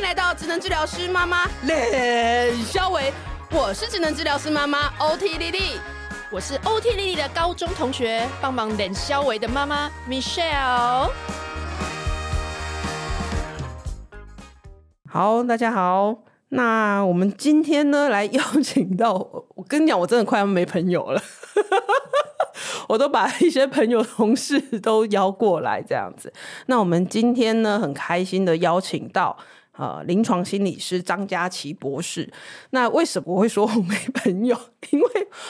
迎来到智能治疗师妈妈练肖维，我是智能治疗师妈妈 OT 莉莉，我是 OT 莉莉的高中同学，帮忙练肖维的妈妈 Michelle。好，大家好，那我们今天呢，来邀请到，我跟你讲，我真的快要没朋友了。我都把一些朋友、同事都邀过来，这样子。那我们今天呢，很开心的邀请到呃临床心理师张佳琪博士。那为什么我会说我没朋友？因为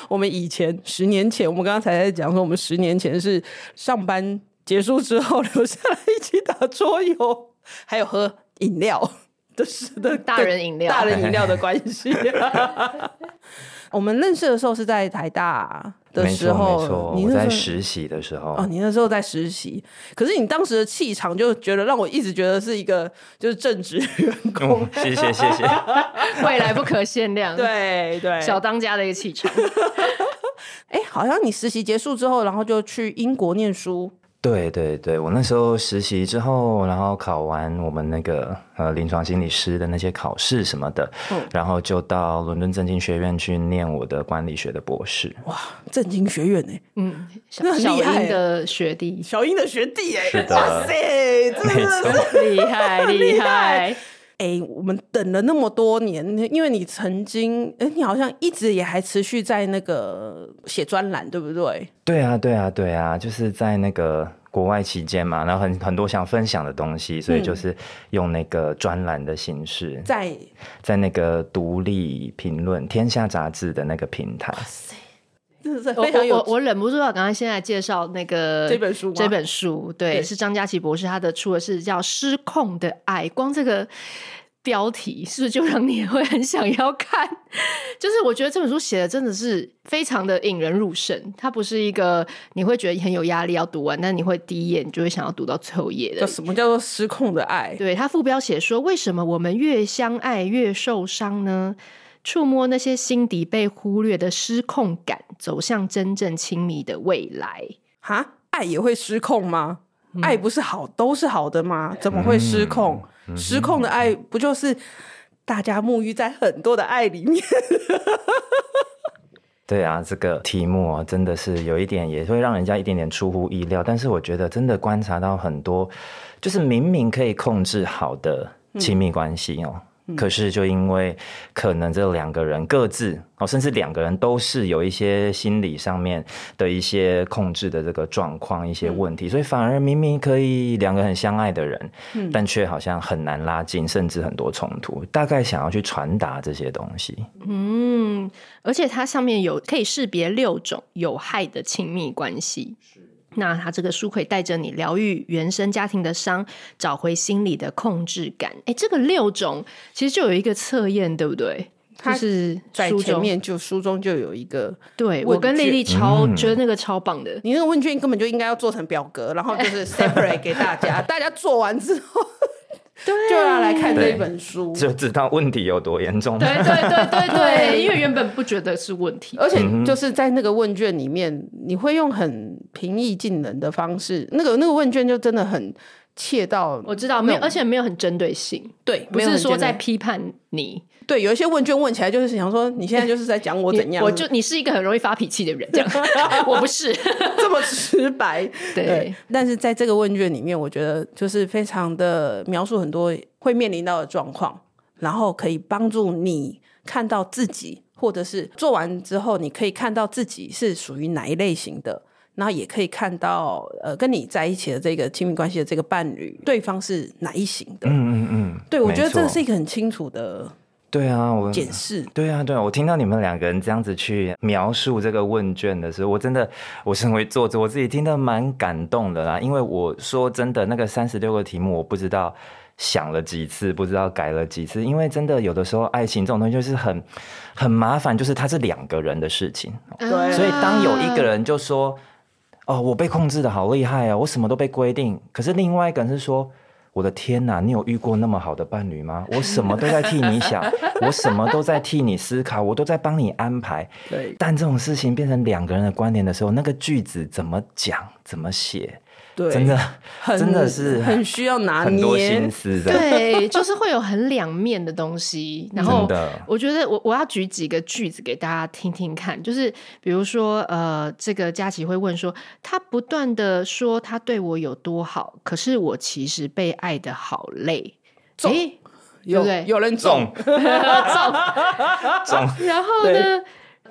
我们以前十年前，我们刚刚才在讲说，我们十年前是上班结束之后留下来一起打桌游，还有喝饮料的是的大人饮料、大人饮料的关系。我们认识的时候是在台大的时候，没错没错，你我在实习的时候。哦，你那时候在实习，可是你当时的气场就觉得让我一直觉得是一个就是正直员工。哦，谢谢谢谢，未来不可限量。对对，小当家的一个气场。哎，好像你实习结束之后，然后就去英国念书。对对对，我那时候实习之后，然后考完我们那个呃临床心理师的那些考试什么的，嗯，然后就到伦敦政经学院去念我的管理学的博士。哇，政经学院呢？嗯，那很厉害的学弟，小英的学弟哎，是的，哇塞，真的是 厉害厉害。哎，我们等了那么多年，因为你曾经，哎，你好像一直也还持续在那个写专栏，对不对？对啊，对啊，对啊，就是在那个国外期间嘛，然后很很多想分享的东西，所以就是用那个专栏的形式，嗯、在在那个独立评论天下杂志的那个平台。哇塞，真的是非常有我我，我忍不住要刚才现在介绍那个这本书，这本书对，对是张佳琪博士他的出的是叫《失控的爱》，光这个。标题是不是就让你会很想要看？就是我觉得这本书写的真的是非常的引人入胜，它不是一个你会觉得很有压力要读完，但你会第一页你就会想要读到最后一页的。叫什么叫做失控的爱？对，它副标写说，为什么我们越相爱越受伤呢？触摸那些心底被忽略的失控感，走向真正亲密的未来。哈，爱也会失控吗？嗯、爱不是好都是好的吗？怎么会失控？嗯失控的爱不就是大家沐浴在很多的爱里面？对啊，这个题目啊，真的是有一点，也会让人家一点点出乎意料。但是我觉得，真的观察到很多，就是明明可以控制好的亲密关系哦。嗯可是，就因为可能这两个人各自哦，甚至两个人都是有一些心理上面的一些控制的这个状况、一些问题，所以反而明明可以两个很相爱的人，但却好像很难拉近，甚至很多冲突。大概想要去传达这些东西。嗯，而且它上面有可以识别六种有害的亲密关系。那他这个书可以带着你疗愈原生家庭的伤，找回心理的控制感。哎，这个六种其实就有一个测验，对不对？就是在前面就书中就有一个。对，我跟丽丽超、嗯、觉得那个超棒的。你那个问卷根本就应该要做成表格，然后就是 separate 给大家，大家做完之后。对，就要来看这本书，就知道问题有多严重。对对对对对，因为原本不觉得是问题，而且就是在那个问卷里面，你会用很平易近人的方式，那个那个问卷就真的很切到。我知道，没有，而且没有很针对性，对，不是说在批判你。对，有一些问卷问起来就是想说，你现在就是在讲我 怎样？我就你是一个很容易发脾气的人，这样 我不是 这么直白。对，对，但是在这个问卷里面，我觉得就是非常的描述很多会面临到的状况，然后可以帮助你看到自己，或者是做完之后，你可以看到自己是属于哪一类型的，然后也可以看到呃，跟你在一起的这个亲密关系的这个伴侣，对方是哪一型的。嗯嗯嗯，对，我觉得这个是一个很清楚的。对啊，我检视。对啊，对啊，我听到你们两个人这样子去描述这个问卷的时候，我真的，我身为作者，我自己听得蛮感动的啦。因为我说真的，那个三十六个题目，我不知道想了几次，不知道改了几次。因为真的有的时候，爱情这种东西就是很很麻烦，就是它是两个人的事情。对，所以当有一个人就说：“哦，我被控制的好厉害啊，我什么都被规定。”可是另外一个人是说。我的天哪，你有遇过那么好的伴侣吗？我什么都在替你想，我什么都在替你思考，我都在帮你安排。对，但这种事情变成两个人的观点的时候，那个句子怎么讲、怎么写，对，真的很真的是很需要拿捏，很多心思的。对，就是会有很两面的东西。然后，我觉得我我要举几个句子给大家听听看，就是比如说，呃，这个佳琪会问说，他不断的说他对我有多好，可是我其实被爱的好累。哎，有对对？有人中 中，中然后呢？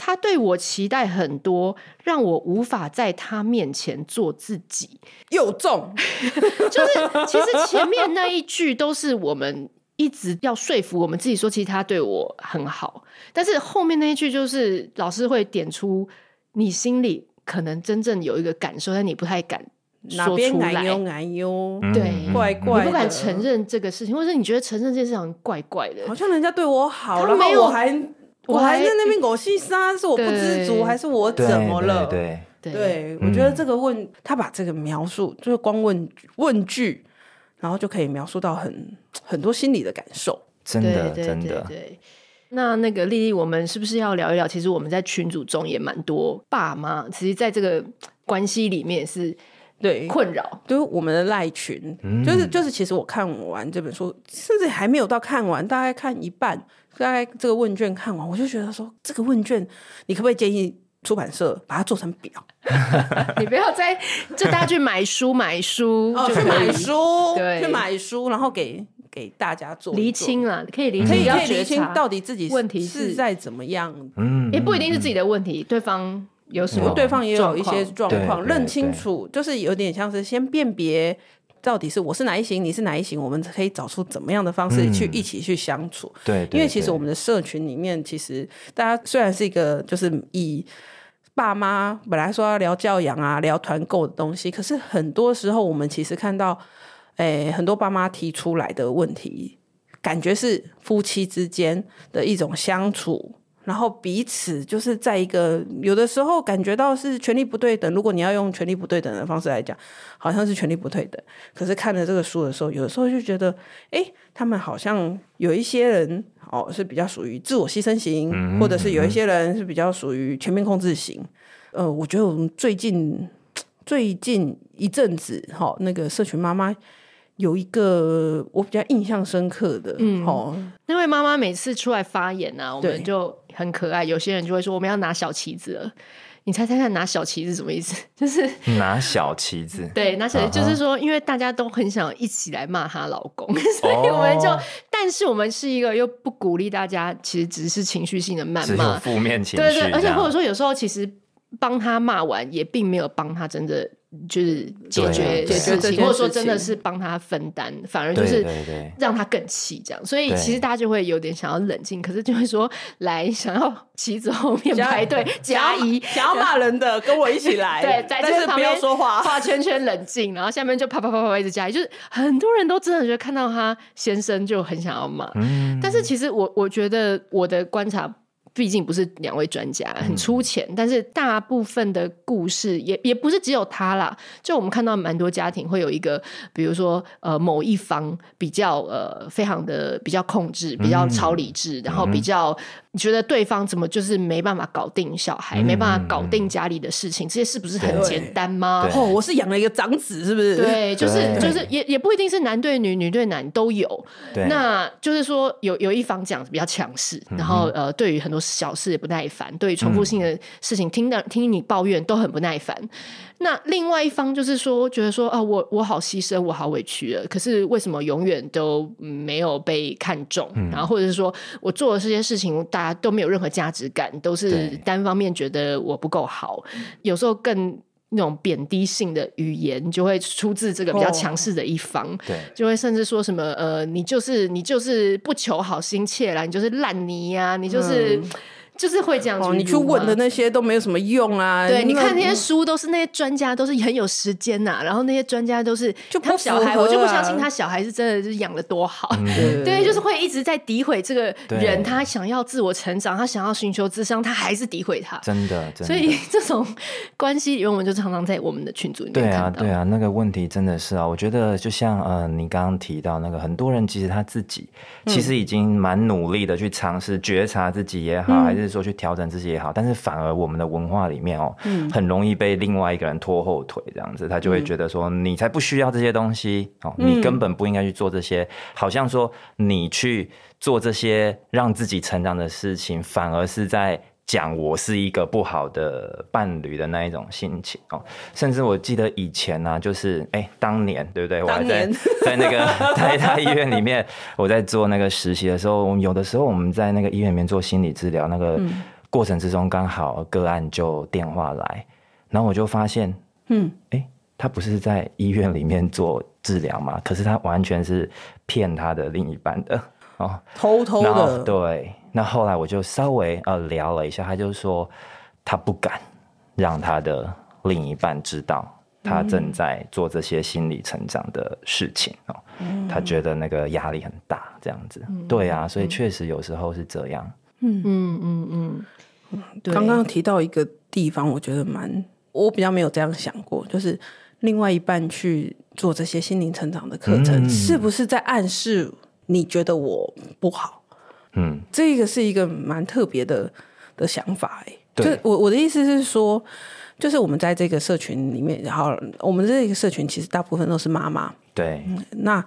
他对我期待很多，让我无法在他面前做自己。又重，就是其实前面那一句都是我们一直要说服我们自己说，其实他对我很好。但是后面那一句就是老师会点出你心里可能真正有一个感受，但你不太敢说出来。哪边哎呦，对，怪怪，你不敢承认这个事情，或者你觉得承认这件事情怪怪的，好像人家对我好，他没有然后我还。我还在那边狗戏沙，是我不知足，还是我怎么了？对对，我觉得这个问他把这个描述，就是光问问句，然后就可以描述到很很多心理的感受。真的，对真的。对，那那个丽丽，我们是不是要聊一聊？其实我们在群组中也蛮多爸妈，其实在这个关系里面是对困扰，就是我们的赖群，嗯、就是就是，其实我看完这本书，甚至还没有到看完，大概看一半。大概这个问卷看完，我就觉得说，这个问卷你可不可以建议出版社把它做成表？你不要再就大家去买书买书，哦、去买书，对，去买书，然后给给大家做厘清了，可以厘清，可以可以厘清到底自己问题是在怎么样？嗯，也不一定是自己的问题，对方有什么，对方也有一些状况，对认清楚，就是有点像是先辨别。到底是我是哪一型，你是哪一型？我们可以找出怎么样的方式去一起去相处。嗯、对，对，因为其实我们的社群里面，其实大家虽然是一个就是以爸妈本来说要聊教养啊、聊团购的东西，可是很多时候我们其实看到，诶，很多爸妈提出来的问题，感觉是夫妻之间的一种相处。然后彼此就是在一个有的时候感觉到是权力不对等。如果你要用权力不对等的方式来讲，好像是权力不对等。可是看了这个书的时候，有的时候就觉得，哎，他们好像有一些人哦是比较属于自我牺牲型，嗯、或者是有一些人是比较属于全面控制型。呃，我觉得我们最近最近一阵子，哈、哦，那个社群妈妈。有一个我比较印象深刻的，嗯，哦，那位妈妈每次出来发言呢、啊，我们就很可爱。有些人就会说我们要拿小旗子了，你猜猜看拿小旗子什么意思？就是 拿小旗子，对，拿小旗子就是说，因为大家都很想一起来骂她老公，所以我们就，哦、但是我们是一个又不鼓励大家，其实只是情绪性的谩骂，负面情绪，对，对对，而且或者说有时候其实帮他骂完，也并没有帮他真的。就是解决事情，或者说真的是帮他分担，反而就是让他更气这样。所以其实大家就会有点想要冷静，可是就会说来想要旗子后面排队 加一，想要骂人的跟我一起来，对，在这旁边说话，画圈圈冷静，然后下面就啪啪啪啪一直加一，就是很多人都真的觉得看到他先生就很想要骂，但是其实我我觉得我的观察。毕竟不是两位专家，很粗浅，嗯、但是大部分的故事也也不是只有他啦。就我们看到蛮多家庭会有一个，比如说呃某一方比较呃非常的比较控制，比较超理智，嗯、然后比较。你觉得对方怎么就是没办法搞定小孩，嗯、没办法搞定家里的事情？这些是不是很简单吗？哦，我是养了一个长子，是不是？对，就是就是也也不一定是男对女，女对男都有。对，那就是说有有一方讲比较强势，然后呃，对于很多小事也不耐烦，对重复性的事情听到听你抱怨都很不耐烦。那另外一方就是说，觉得说啊，我我好牺牲，我好委屈了。可是为什么永远都没有被看重？嗯、然后或者是说我做的这些事情，大家都没有任何价值感，都是单方面觉得我不够好。有时候更那种贬低性的语言，就会出自这个比较强势的一方。对、哦，就会甚至说什么呃，你就是你就是不求好心切啦，你就是烂泥呀、啊，你就是。嗯就是会这样子、哦，你去问的那些都没有什么用啊。对，你看那些书都是那些专家都是很有时间呐、啊，然后那些专家都是就他小孩，我就不相信他小孩是真的是养的多好。嗯、对，对，就是会一直在诋毁这个人，他想要自我成长，他想要寻求智商，他还是诋毁他。真的，真的。所以这种关系，因为我们就常常在我们的群组里面对啊，对啊，那个问题真的是啊，我觉得就像呃，你刚刚提到那个，很多人其实他自己其实已经蛮努力的去尝试觉察自己也好，嗯、还是是说去调整自己也好，但是反而我们的文化里面哦，嗯，很容易被另外一个人拖后腿，这样子，他就会觉得说你才不需要这些东西哦，你根本不应该去做这些，好像说你去做这些让自己成长的事情，反而是在。讲我是一个不好的伴侣的那一种心情哦，甚至我记得以前呢、啊，就是哎、欸，当年对不对？我还在 在那个台大医院里面，我在做那个实习的时候，我们有的时候我们在那个医院里面做心理治疗，那个过程之中刚好个案就电话来，然后我就发现，嗯，哎，他不是在医院里面做治疗嘛，可是他完全是骗他的另一半的哦，偷偷的，对。那后来我就稍微呃聊了一下，他就说他不敢让他的另一半知道他正在做这些心理成长的事情哦，嗯、他觉得那个压力很大，这样子。嗯、对啊，所以确实有时候是这样。嗯嗯嗯嗯。刚刚提到一个地方，我觉得蛮，我比较没有这样想过，就是另外一半去做这些心灵成长的课程，嗯、是不是在暗示你觉得我不好？嗯，这个是一个蛮特别的的想法哎。对就我我的意思是说，就是我们在这个社群里面，然后我们这个社群其实大部分都是妈妈。对，嗯、那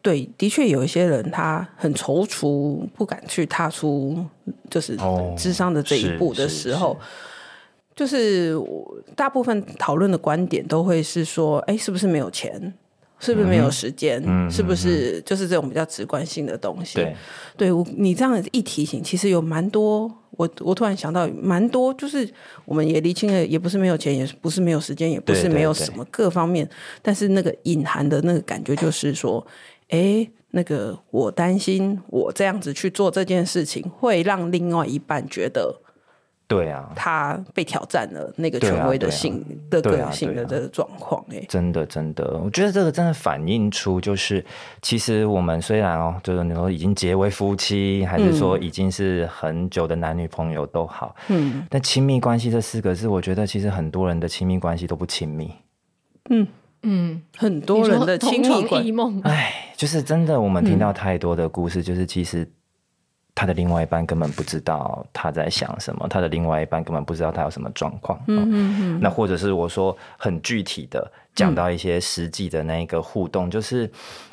对，的确有一些人他很踌躇，不敢去踏出就是智商的这一步的时候，就是大部分讨论的观点都会是说，哎，是不是没有钱？是不是没有时间？嗯、是不是就是这种比较直观性的东西？对，对我你这样一提醒，其实有蛮多。我我突然想到，蛮多就是我们也厘清了，也不是没有钱，也不是没有时间，也不是没有什么各方面。但是那个隐含的那个感觉，就是说，哎，那个我担心，我这样子去做这件事情，会让另外一半觉得。对啊，他被挑战了那个权威的性的个性的这个状况，哎，真的真的，我觉得这个真的反映出，就是其实我们虽然哦，就是你说已经结为夫妻，还是说已经是很久的男女朋友都好，嗯，但亲密关系这四个字，我觉得其实很多人的亲密关系都不亲密，嗯。嗯，很多人的亲密关系，哎，就是真的，我们听到太多的故事，就是其实。他的另外一半根本不知道他在想什么，他的另外一半根本不知道他有什么状况。嗯嗯嗯。那或者是我说很具体的讲到一些实际的那个互动，嗯、就是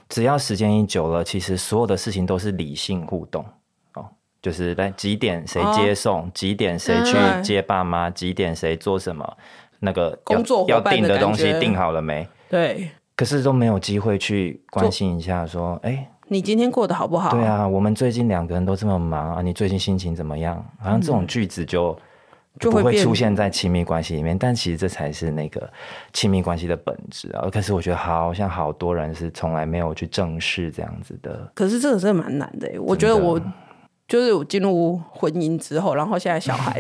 只要时间一久了，其实所有的事情都是理性互动哦，就是来几点谁接送，哦、几点谁去接爸妈，嗯、几点谁做什么，那个工作要订的东西订好了没？对。可是都没有机会去关心一下，说哎。你今天过得好不好？对啊，我们最近两个人都这么忙啊，你最近心情怎么样？好像这种句子就、嗯、就不会出现在亲密关系里面，但其实这才是那个亲密关系的本质啊。可是我觉得好像好多人是从来没有去正视这样子的。可是这个真的蛮难的，我觉得我就是我进入婚姻之后，然后现在小孩，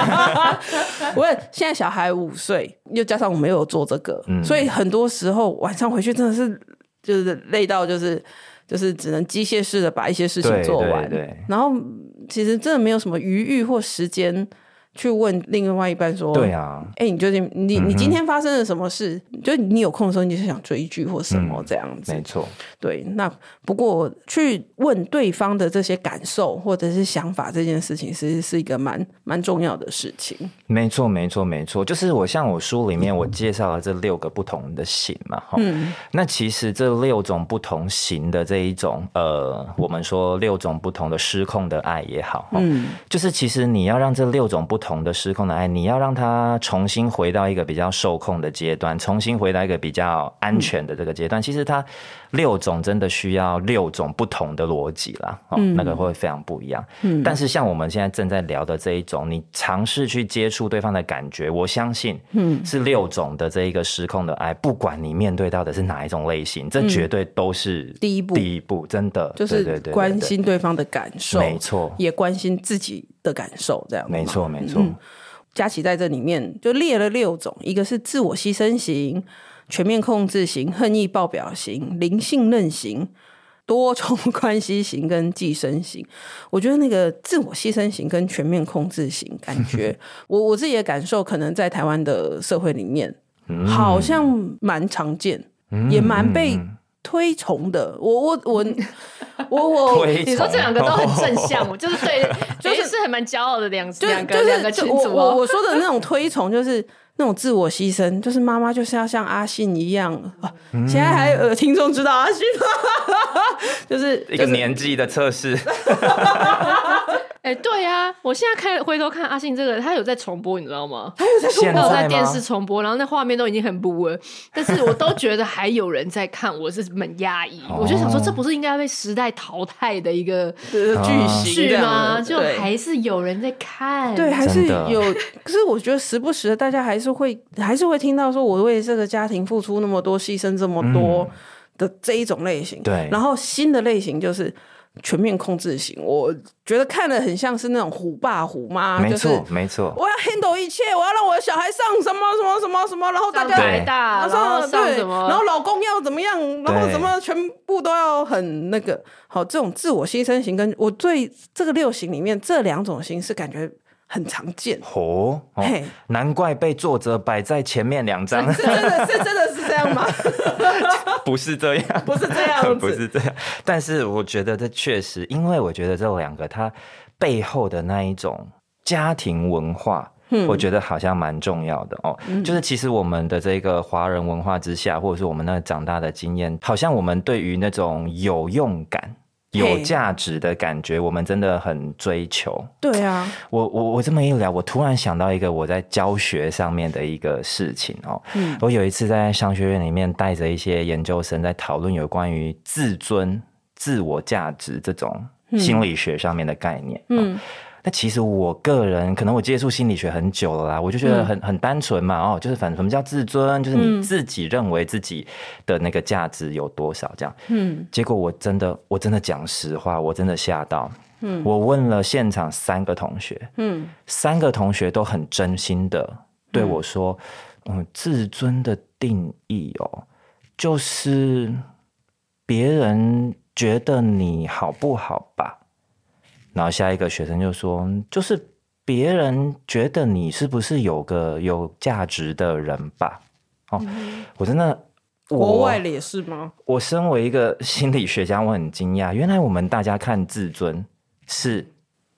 我问现在小孩五岁，又加上我没有做这个，嗯、所以很多时候晚上回去真的是就是累到就是。就是只能机械式的把一些事情做完，对对对，然后其实真的没有什么余裕或时间。去问另外一半说：“对啊，哎、欸，你究竟你你今天发生了什么事？就你有空的时候，你就想追剧或什么这样子。嗯”没错，对。那不过去问对方的这些感受或者是想法，这件事情其实是一个蛮蛮重要的事情。没错，没错，没错。就是我像我书里面我介绍了这六个不同的型嘛，哈、嗯。那其实这六种不同型的这一种，呃，我们说六种不同的失控的爱也好，嗯，就是其实你要让这六种不同。的失控的爱，你要让它重新回到一个比较受控的阶段，重新回到一个比较安全的这个阶段。嗯、其实它六种真的需要六种不同的逻辑啦，哦，嗯、那个会非常不一样。嗯、但是像我们现在正在聊的这一种，你尝试去接触对方的感觉，我相信，嗯，是六种的这一个失控的爱，不管你面对到的是哪一种类型，这绝对都是第一步，第一步，真的就是关心对方的感受，没错，也关心自己的感受，这样没错，没错。嗯，佳琪在这里面就列了六种，一个是自我牺牲型、全面控制型、恨意爆表型、零信任型、多重关系型跟寄生型。我觉得那个自我牺牲型跟全面控制型，感觉 我我自己的感受，可能在台湾的社会里面，好像蛮常见，也蛮被推崇的。我我我。我 我你说这两个都很正向，我就是对，就是是还蛮骄傲的两就两个就是两个群组。我说的那种推崇，就是那种自我牺牲，就是妈妈就是要像阿信一样现在还有听众知道阿信吗？就是一个年纪的测试，哎、对呀、我现在看回头看阿信这个，他有在重播，你知道吗？他有在在电视？重播，然后那画面都已经很不稳，但是我都觉得还有人在看，我是蛮压抑。哦我就想说，这不是应该被时代淘汰的一个剧这样吗？就对还是有人在看，对，还是有。可是我觉得时不时的，大家还是会还是会听到说，我为这个家庭付出那么多，牺牲这么多的这一种类型。对然后新的类型就是全面控制型，我觉得看的很像是那种虎爸虎妈，就是没错，没错。我要 handle 一切，我要让我的小孩上什么什么什么什么，然后大家台大，然后上对，什么，然后老公要怎么样，然后对怎么全部都要很那个。好，这种自我牺牲型跟我对这个六型里面这两种型是感觉很常见。哦，难怪被作者摆在前面两张，是真的是真的是这样吗？不是这样，不是这样，不是这样。但是我觉得这确实，因为我觉得这两个它背后的那一种家庭文化。我觉得好像蛮重要的哦，嗯就是其实我们的这个华人文化之下，或者是我们那长大的经验，好像我们对于那种有用感、有嘿价值的感觉，我们真的很追求。对啊，我我我这么一聊，我突然想到一个我在教学上面的一个事情哦。嗯我有一次在商学院里面带着一些研究生在讨论有关于自尊、自我价值这种心理学上面的概念。嗯。哦那其实我个人可能我接触心理学很久了啦，我就觉得很很单纯嘛，哦，就是反正什么叫自尊，就是你自己认为自己的那个价值有多少这样。嗯，结果我真的我真的讲实话，我真的吓到。嗯，我问了现场三个同学，嗯，三个同学都很真心的对我说，嗯，自尊的定义哦，就是别人觉得你好不好吧。然后下一个学生就说：“就是别人觉得你是不是有个有价值的人吧？”哦，嗯、我真的，国外的也是吗？我身为一个心理学家，我很惊讶，原来我们大家看自尊是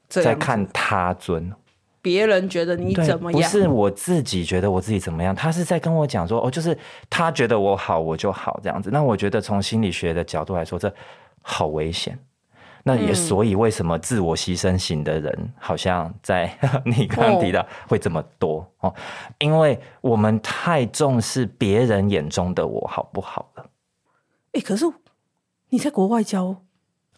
在看他尊，别人觉得你怎么样？不是我自己觉得我自己怎么样，他是在跟我讲说：“哦，就是他觉得我好，我就好这样子。”那我觉得从心理学的角度来说，这好危险。那也所以，为什么自我牺牲型的人好像在 你刚刚提到会这么多哦？因为我们太重视别人眼中的我好不好了。哎，可是你在国外教？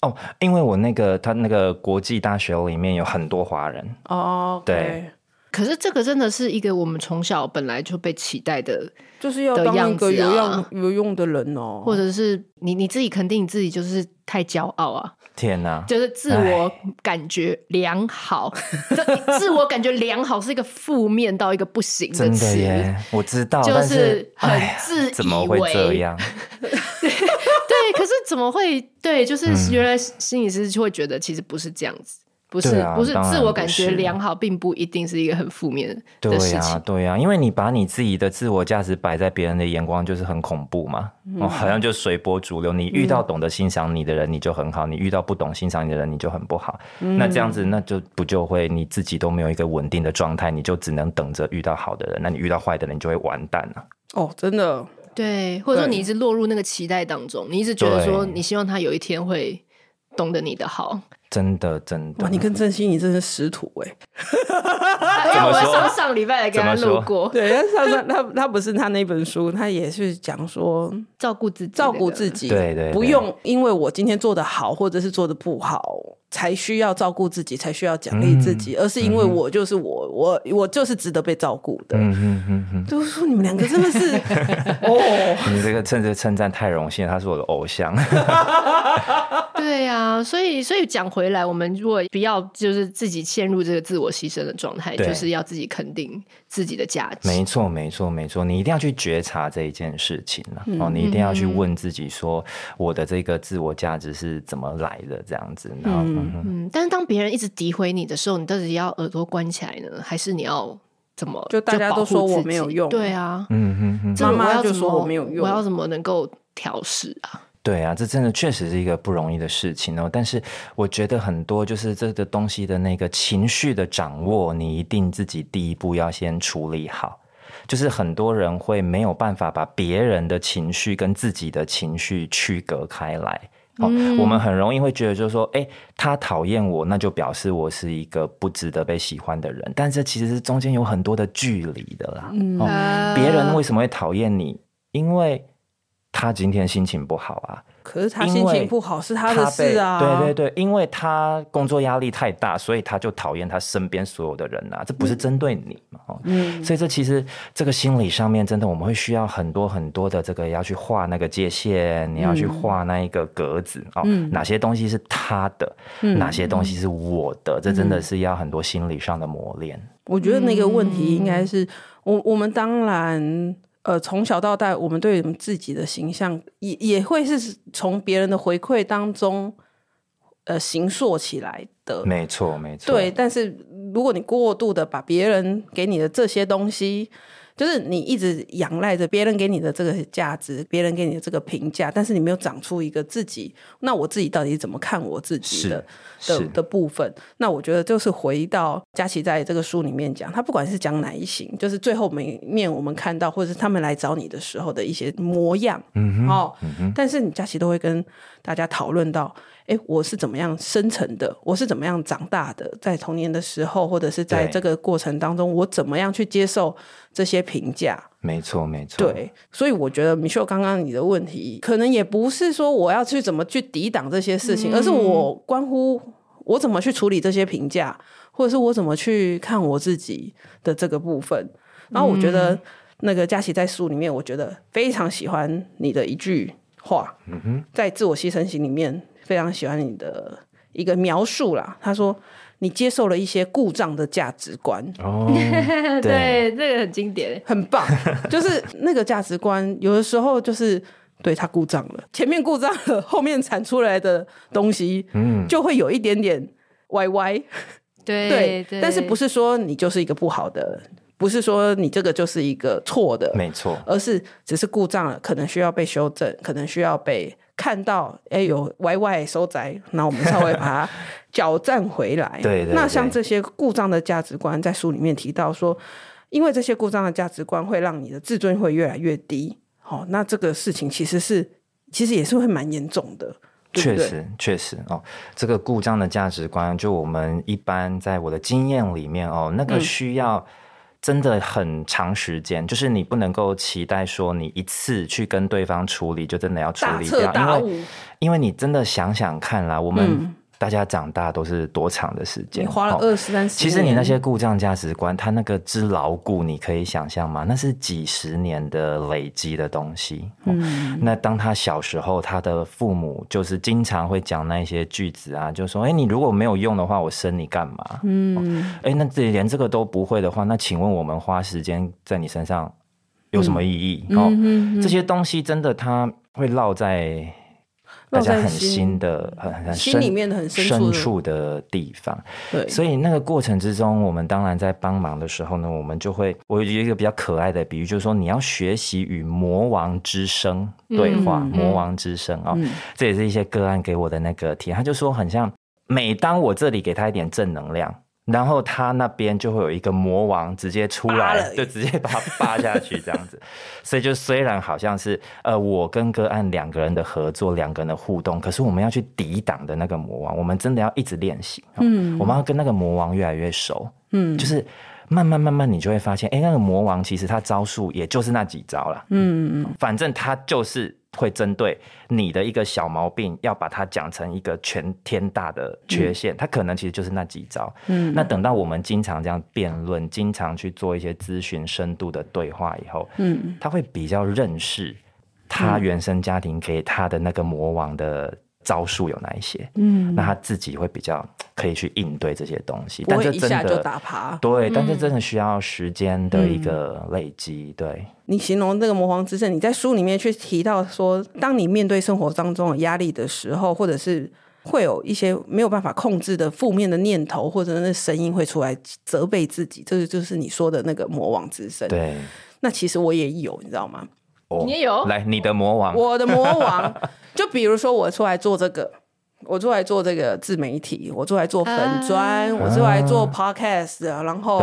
哦，因为我那个他那个国际大学里面有很多华人。哦，对。可是这个真的是一个我们从小本来就被期待的，就是要当一个有用有用的人哦，或者是你你自己肯定你自己就是太骄傲啊！天哪，就是自我感觉良好，自我感觉良好是一个负面到一个不行的词。真的耶，我知道，就是很自以为怎么会这样？对，可是怎么会？对，就是原来心理师就会觉得其实不是这样子。不是、啊、不是自我感觉良好，并不一定是一个很负面的事情。对呀、啊，对呀、啊，因为你把你自己的自我价值摆在别人的眼光，就是很恐怖嘛。嗯、哦，好像就随波逐流。你遇到懂得欣赏你的人，你就很好；嗯、你遇到不懂欣赏你的人，你就很不好。嗯、那这样子，那就不就会你自己都没有一个稳定的状态，你就只能等着遇到好的人。那你遇到坏的人，你就会完蛋了。哦，真的。对，或者说你一直落入那个期待当中，你一直觉得说你希望他有一天会懂得你的好。真的，真的，哇！你跟郑欣宜真是师徒哎、欸，因为我们上上礼拜来跟他录过，对，上上他他不是他那本书，他也是讲说照顾自己，照顾自己，对，对对，不用因为我今天做的好或者是做的不好，才需要照顾自己，才需要奖励自己，嗯、而是因为我就是我，嗯、我我就是值得被照顾的。嗯嗯嗯嗯，就是说你们两个真的是 哦，你这个称这称赞太荣幸，他是我的偶像。对呀、啊，所以所以讲回来，我们如果不要就是自己陷入这个自我牺牲的状态，就是要自己肯定自己的价值。没错，没错，没错，你一定要去觉察这一件事情、嗯、哦，你一定要去问自己说，我的这个自我价值是怎么来的？这样子，然后嗯嗯，但是当别人一直诋毁你的时候，你到底要耳朵关起来呢，还是你要怎么？就大家都说我没有用，对啊，嗯嗯嗯，妈妈就说我没有用，我要怎么能够调试啊？对啊，这真的确实是一个不容易的事情哦。但是我觉得很多就是这个东西的那个情绪的掌握，你一定自己第一步要先处理好。就是很多人会没有办法把别人的情绪跟自己的情绪区隔开来。哦，我们很容易会觉得，就是说，哎，他讨厌我，那就表示我是一个不值得被喜欢的人。但是其实是中间有很多的距离的啦。哦，别人为什么会讨厌你？因为他今天心情不好啊。可是他心情不好是他的事啊，对对对，因为他工作压力太大，所以他就讨厌他身边所有的人啊，这不是针对你嘛？嗯，所以这其实这个心理上面真的我们会需要很多很多的这个要去画那个界限，你要去画那一个格子哦，哪些东西是他的，哪些东西是我的，这真的是要很多心理上的磨练。我觉得那个问题应该是我我们当然。呃，从小到大，我们对我们自己的形象也也会是从别人的回馈当中，呃，形塑起来的。没错，没错。对，但是如果你过度的把别人给你的这些东西，就是你一直仰赖着别人给你的这个价值，别人给你的这个评价，但是你没有长出一个自己，那我自己到底怎么看我自己的的的部分？那我觉得就是回到佳琪在这个书里面讲，他不管是讲哪一型，就是最后每面我们看到，或者是他们来找你的时候的一些模样，嗯哦，嗯哼，但是你佳琪都会跟大家讨论到。哎，我是怎么样生成的？我是怎么样长大的？在童年的时候，或者是在这个过程当中，我怎么样去接受这些评价？没错，没错。对，所以我觉得 Michelle 刚刚你的问题，可能也不是说我要去怎么去抵挡这些事情，嗯、而是我关乎我怎么去处理这些评价，或者是我怎么去看我自己的这个部分。然后我觉得那个佳琪在书里面，我觉得非常喜欢你的一句话，在自我牺牲型里面。非常喜欢你的一个描述啦，他说你接受了一些故障的价值观，哦，对，这个很经典，很棒。就是那个价值观，有的时候就是对它故障了，前面故障了，后面产出来的东西，嗯，就会有一点点歪歪。对对，对，但是不是说你就是一个不好的，不是说你这个就是一个错的，没错，而是只是故障了，可能需要被修正，可能需要被。看到哎有歪歪收窄，那我们稍微把它 矫正回来。对，对对。那像这些故障的价值观，在书里面提到说，因为这些故障的价值观会让你的自尊会越来越低。好，那这个事情其实是，其实也是会蛮严重的。对对，确实，确实哦，这个故障的价值观，就我们一般在我的经验里面哦，那个需要。嗯真的很长时间，就是你不能够期待说你一次去跟对方处理，就真的要处理掉，因为因为你真的想想看啦，我们。嗯大家长大都是多长的时间？你花了二十三十。其实你那些故障价值观，它那个之牢固，你可以想象吗？那是几十年的累积的东西。嗯。那当他小时候，他的父母就是经常会讲那些句子啊，就说：“哎，你如果没有用的话，我生你干嘛？”嗯。哎，那这连这个都不会的话，那请问我们花时间在你身上有什么意义？哦，这些东西真的它会烙在。大家很新的、很很心里面的很深处的地方，对，所以那个过程之中，我们当然在帮忙的时候呢，我们就会，我有一个比较可爱的比喻，就是说你要学习与魔王之声对话，嗯、魔王之声哦，这也是一些个案给我的那个题，他就说很像，每当我这里给他一点正能量。然后他那边就会有一个魔王直接出来，就直接把他扒下去这样子。所以就虽然好像是呃我跟个案两个人的合作，两个人的互动，可是我们要去抵挡的那个魔王，我们真的要一直练习。嗯，我们要跟那个魔王越来越熟。嗯，就是慢慢慢慢，你就会发现，哎，那个魔王其实他招数也就是那几招了。嗯嗯嗯，反正他就是。会针对你的一个小毛病，要把它讲成一个全天大的缺陷，他可能其实就是那几招。嗯，那等到我们经常这样辩论，经常去做一些咨询、深度的对话以后，嗯，他会比较认识他原生家庭给他的那个魔王的。招数有哪一些？嗯，那他自己会比较可以去应对这些东西，但这真的就打趴。对，但这真的需要时间的一个累积。嗯、对，你形容这个魔王之声，你在书里面去提到说，当你面对生活当中的压力的时候，或者是会有一些没有办法控制的负面的念头，或者那声音会出来责备自己，这个就是你说的那个魔王之声。对，那其实我也有，你知道吗？哦，你也有？来你的魔王，我的魔王，就比如说我出来做这个，我出来做这个自媒体，我出来做粉砖，啊、我出来做 podcast，、啊、然后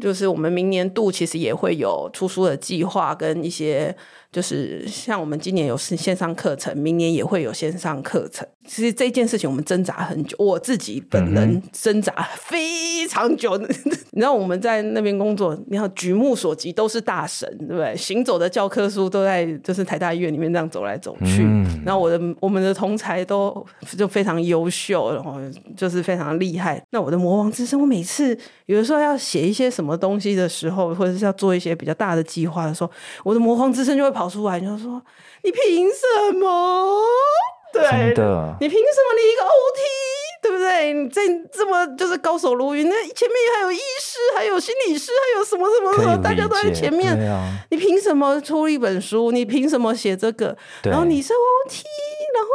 就是我们明年度其实也会有出书的计划跟一些。就是像我们今年有是线上课程，明年也会有线上课程。其实这件事情我们挣扎很久，我自己本人挣扎非常久。嗯、你知道我们在那边工作，你看举目所及都是大神，对不对？行走的教科书都在就是台大医院里面这样走来走去。嗯、然后我的我们的同才都就非常优秀，然后就是非常厉害。那我的魔王之声，我每次有的时候要写一些什么东西的时候，或者是要做一些比较大的计划的时候，我的魔王之声就会。跑出来就说：“你凭什么？对，的你凭什么？你一个 OT，对不对？你这这么就是高手如云，那前面还有医师，还有心理师，还有什么什么什么，大家都在前面。啊、你凭什么出一本书？你凭什么写这个？然后你是 OT，然后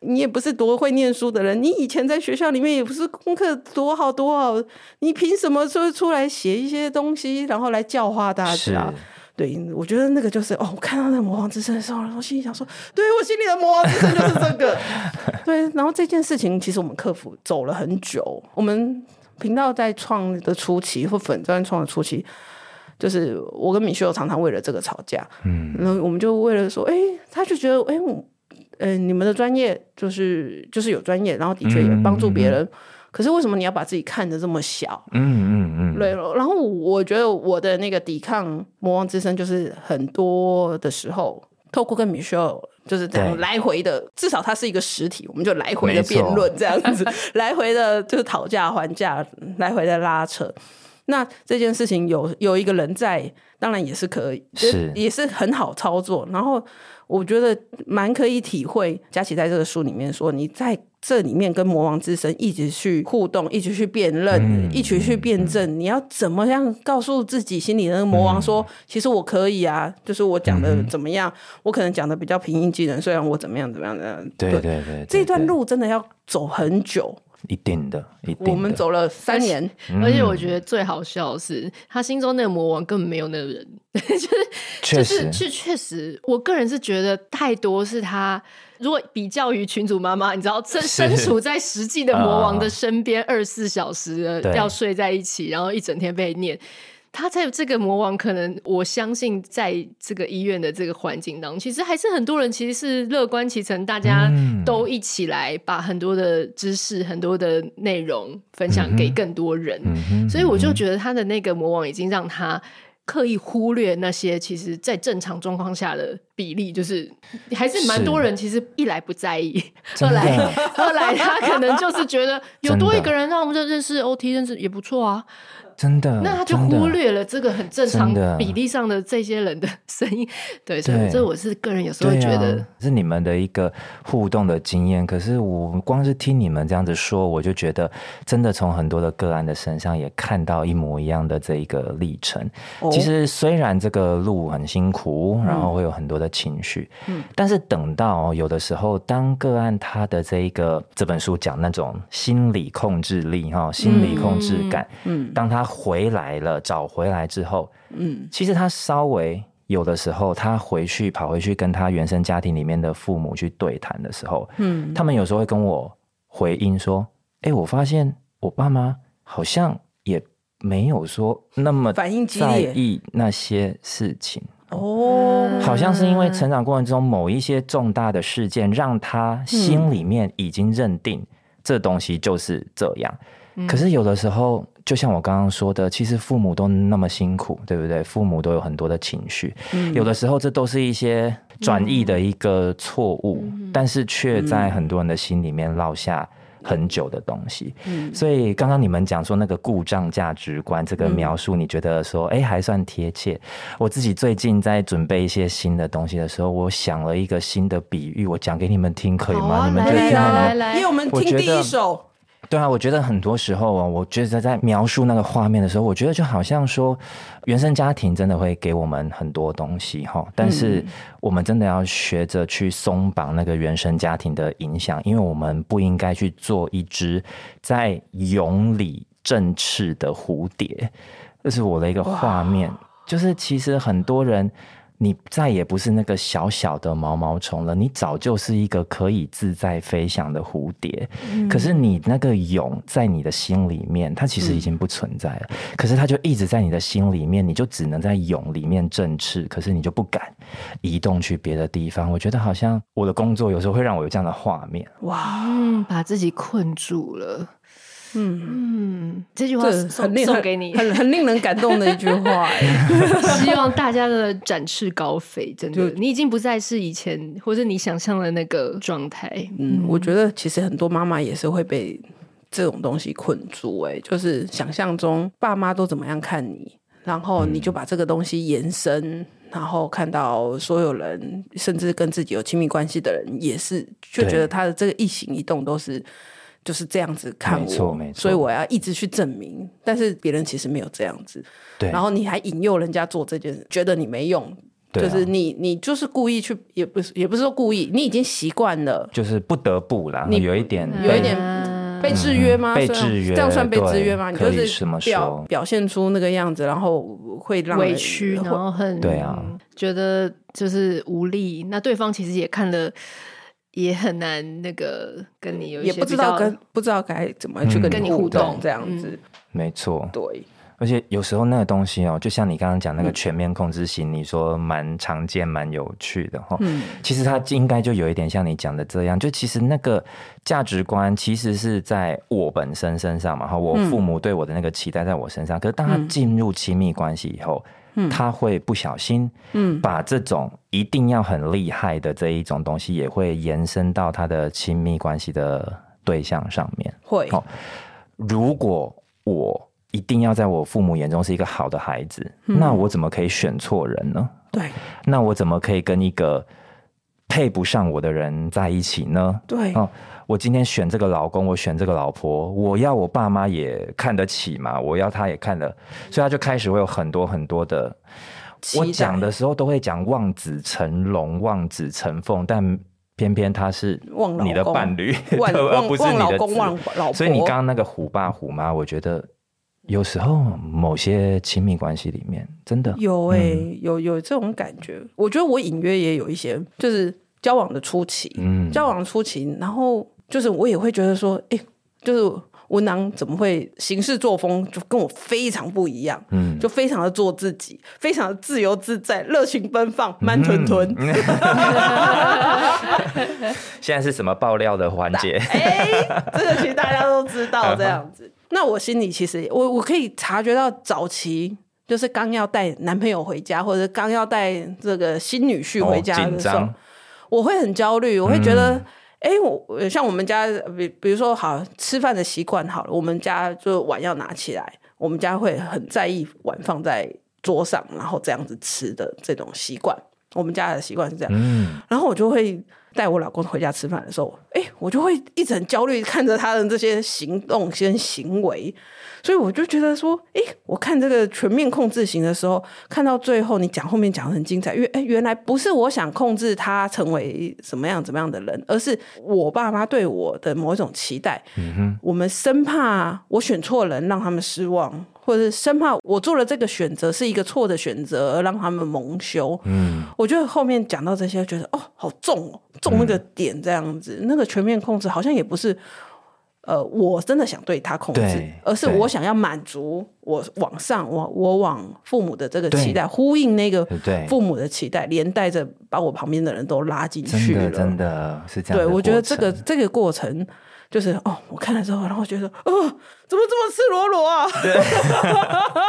你也不是多会念书的人，你以前在学校里面也不是功课多好多好，你凭什么说出来写一些东西，然后来教化大家？”对，我觉得那个就是哦，我看到那个魔王之声的时候，然后心里想说，对，我心里的魔王之声就是这个。对，然后这件事情其实我们克服走了很久。我们频道在创的初期或粉专创的初期，就是我跟米秀常常为了这个吵架。嗯，然后我们就为了说，哎，他就觉得，哎，我，呃，你们的专业就是就是有专业，然后的确也帮助别人。嗯嗯嗯可是为什么你要把自己看得这么小？嗯嗯嗯，对。然后我觉得我的那个抵抗魔王之声，就是很多的时候，透过跟 Michelle 就是这样来回的，至少它是一个实体，我们就来回的辩论这样子，错 来回的就是讨价还价，来回的拉扯。那这件事情有有一个人在，当然也是可以，是也是很好操作。然后我觉得蛮可以体会，佳琪在这个书里面说，你在。这里面跟魔王之神一直去互动，一直去辩论，嗯、一起去辩证。嗯、你要怎么样告诉自己心里的那个魔王说，嗯、其实我可以啊，就是我讲的怎么样，嗯、我可能讲的比较平易近人，虽然我怎么样怎么样的。对对对，对，这段路真的要走很久。一定的，一定的。我们走了三年，而且我觉得最好笑的是，他心中那个魔王根本没有那个人，就是确实是确实，我个人是觉得太多是他。如果比较于群主妈妈，你知道，身身处在实际的魔王的身边，二十四小时要睡在一起，然后一整天被念。他在这个魔王，可能我相信，在这个医院的这个环境当中，其实还是很多人其实是乐观其成，大家都一起来把很多的知识、很多的内容分享给更多人。所以我就觉得他的那个魔王已经让他。刻意忽略那些其实，在正常状况下的比例，就是还是蛮多人其实一来不在意，二来二来他可能就是觉得 有多一个人让我们就认识 OT 认识也不错啊。真的，那他就忽略了这个很正常比例上的这些人的声音，对，所以这我是个人有时候觉得是你们的一个互动的经验。可是我光是听你们这样子说，我就觉得真的从很多的个案的身上也看到一模一样的这一个历程。其实虽然这个路很辛苦，然后会有很多的情绪，嗯，但是等到有的时候，当个案他的这一个这本书讲那种心理控制力哈，心理控制感，嗯，当他。回来了，找回来之后，嗯，其实他稍微有的时候，他回去跑回去跟他原生家庭里面的父母去对谈的时候，嗯，他们有时候会跟我回应说：“哎，我发现我爸妈好像也没有说那么反应在意那些事情。哦，好像是因为成长过程中某一些重大的事件，让他心里面已经认定这东西就是这样。可是有的时候。”就像我刚刚说的，其实父母都那么辛苦，对不对？父母都有很多的情绪，嗯、有的时候这都是一些转译的一个错误，嗯、但是却在很多人的心里面落下很久的东西。嗯、所以刚刚你们讲说那个故障价值观这个描述，你觉得说哎、嗯、还算贴切？我自己最近在准备一些新的东西的时候，我想了一个新的比喻，我讲给你们听可以吗？啊、你们觉得听吗？来来来，因为我们听第一首。对啊，我觉得很多时候啊，我觉得在描述那个画面的时候，我觉得就好像说，原生家庭真的会给我们很多东西哈，但是我们真的要学着去松绑那个原生家庭的影响，因为我们不应该去做一只在蛹里振翅的蝴蝶。这是我的一个画面，就是其实很多人你再也不是那个小小的毛毛虫了，你早就是一个可以自在飞翔的蝴蝶。嗯、可是你那个蛹在你的心里面，它其实已经不存在了。嗯、可是它就一直在你的心里面，你就只能在蛹里面振翅，可是你就不敢移动去别的地方。我觉得好像我的工作有时候会让我有这样的画面。哇，嗯，把自己困住了。嗯嗯，这句话送很送给你，很很令人感动的一句话。希望大家的展翅高飞，真的，你已经不再是以前或者你想象的那个状态。嗯，我觉得其实很多妈妈也是会被这种东西困住，哎，就是想象中爸妈都怎么样看你，然后你就把这个东西延伸，然后看到所有人，甚至跟自己有亲密关系的人，也是就觉得他的这个一行一动都是。就是这样子看我，没错没错，所以我要一直去证明。但是别人其实没有这样子，对。然后你还引诱人家做这件事，觉得你没用，对啊、就是你你就是故意去，也不是也不是说故意，你已经习惯了，就是不得不啦。你有一点有一点被制约吗？嗯、被制约，这样算被制约吗？对你就是表表现出那个样子，然后会让委屈，然后很对啊，觉得就是无力。那对方其实也看了。也很难那个跟你有一些，也不知道跟不知道该怎么去跟你互动这样子，没错，对。而且有时候那个东西哦，就像你刚刚讲那个全面控制型，你说蛮常见、蛮有趣的哈。嗯，其实它应该就有一点像你讲的这样，就其实那个价值观其实是在我本身身上嘛，哈，我父母对我的那个期待在我身上。可是当他进入亲密关系以后。他会不小心，嗯，把这种一定要很厉害的这一种东西，也会延伸到他的亲密关系的对象上面。会，如果我一定要在我父母眼中是一个好的孩子，那我怎么可以选错人呢？对，那我怎么可以跟一个配不上我的人在一起呢？对，我今天选这个老公，我选这个老婆，我要我爸妈也看得起嘛，我要他也看得，所以他就开始会有很多很多的。我讲的时候都会讲望子成龙、望子成凤，但偏偏他是你的伴侣，而 不是你的子。所以你刚刚那个虎爸虎妈，我觉得有时候某些亲密关系里面真的有哎、欸，嗯、有有这种感觉。我觉得我隐约也有一些，就是交往的初期，嗯，交往的初期，然后。就是我也会觉得说，哎、欸，就是文囊怎么会行事作风就跟我非常不一样，嗯，就非常的做自己，非常的自由自在，热情奔放，慢吞吞。嗯、现在是什么爆料的环节？哎、欸，这个其实大家都知道这样子。那我心里其实我我可以察觉到，早期就是刚要带男朋友回家，或者刚要带这个新女婿回家的时候，哦、我会很焦虑，我会觉得。嗯哎，我像我们家，比比如说，好吃饭的习惯好了，我们家就碗要拿起来，我们家会很在意碗放在桌上，然后这样子吃的这种习惯，我们家的习惯是这样。嗯，然后我就会带我老公回家吃饭的时候，哎，我就会一直很焦虑，看着他的这些行动、跟行为。所以我就觉得说，哎，我看这个全面控制型的时候，看到最后你讲后面讲的很精彩，因为哎，原来不是我想控制他成为什么样怎么样的人，而是我爸妈对我的某一种期待。嗯哼，我们生怕我选错人让他们失望，或者是生怕我做了这个选择是一个错的选择而让他们蒙羞。嗯，我觉得后面讲到这些，觉得哦，好重哦，重那个点这样子，嗯、那个全面控制好像也不是。呃，我真的想对他控制，而是我想要满足我往上，我我往父母的这个期待，呼应那个父母的期待，连带着把我旁边的人都拉进去了，真的，真的是这样。对，我觉得这个这个过程。就是哦，我看了之后，然后觉得哦，怎么这么赤裸裸啊？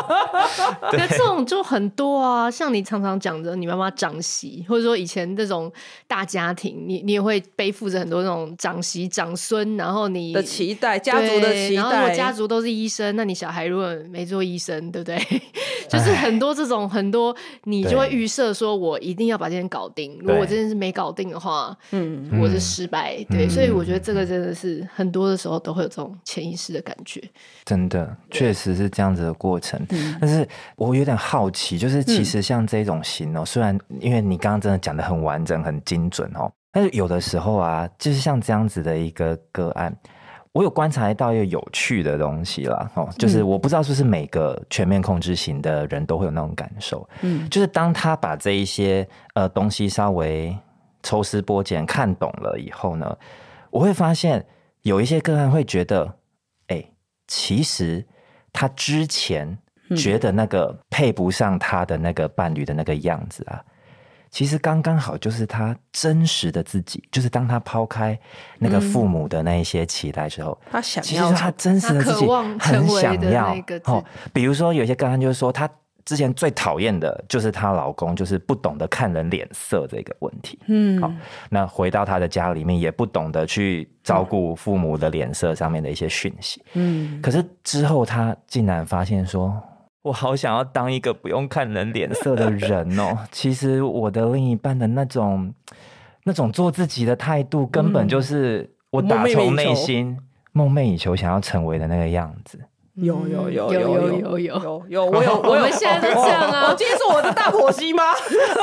对，这种就很多啊。像你常常讲的，你妈妈长媳，或者说以前这种大家庭，你你也会背负着很多那种长媳长孙，然后你的期待，家族的期待。然后如果家族都是医生，那你小孩如果没做医生，对不对？就是很多这种很多，你就会预设说，我一定要把这件事搞定。如果我这件事没搞定的话，嗯，我是失败。对，所以我觉得这个真的是。很多的时候都会有这种潜意识的感觉，真的确实是这样子的过程。嗯、但是我有点好奇，就是其实像这种型哦，嗯、虽然因为你刚刚真的讲的很完整、很精准哦，但是有的时候啊，就是像这样子的一个个案，我有观察到一个有趣的东西啦，哦，就是我不知道是不是每个全面控制型的人都会有那种感受，嗯，就是当他把这一些呃东西稍微抽丝剥茧看懂了以后呢，我会发现有一些个案会觉得，哎、欸，其实他之前觉得那个配不上他的那个伴侣的那个样子啊。其实刚刚好就是他真实的自己，就是当他抛开那个父母的那一些期待之后，嗯、他想要，其实他真实的自己很想要。哦，比如说有些刚刚就是说，他之前最讨厌的就是她老公，就是不懂得看人脸色这个问题。嗯，好，那回到他的家里面，也不懂得去照顾父母的脸色上面的一些讯息。嗯，可是之后他竟然发现说。我好想要当一个不用看人脸色的人哦！其实我的另一半的那种、那种做自己的态度，根本就是我打从内心梦寐以求想要成为的那个样子。有有有有有有有有有，我有 我们现在都这样啊！今天是我的大婆媳吗？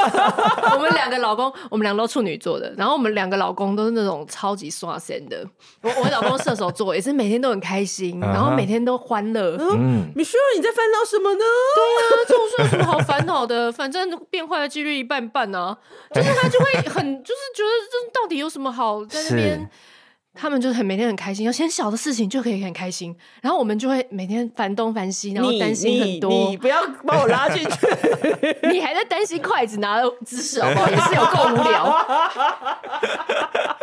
我们两个老公，我们两个都处女座的，然后我们两个老公都是那种超级刷新的。我我老公射手座，也是每天都很开心，然后每天都欢乐。嗯，你说你在烦恼什么呢？对啊，这种说有什么好烦恼的？反正变坏的几率一半半啊。就是他就会很，就是觉得这到底有什么好在那边。他们就是很每天很开心，有些小的事情就可以很开心，然后我们就会每天烦东烦西，然后担心很多。你，你不要把我拉进去，你还在担心筷子拿的姿势好不好？也是有够无聊。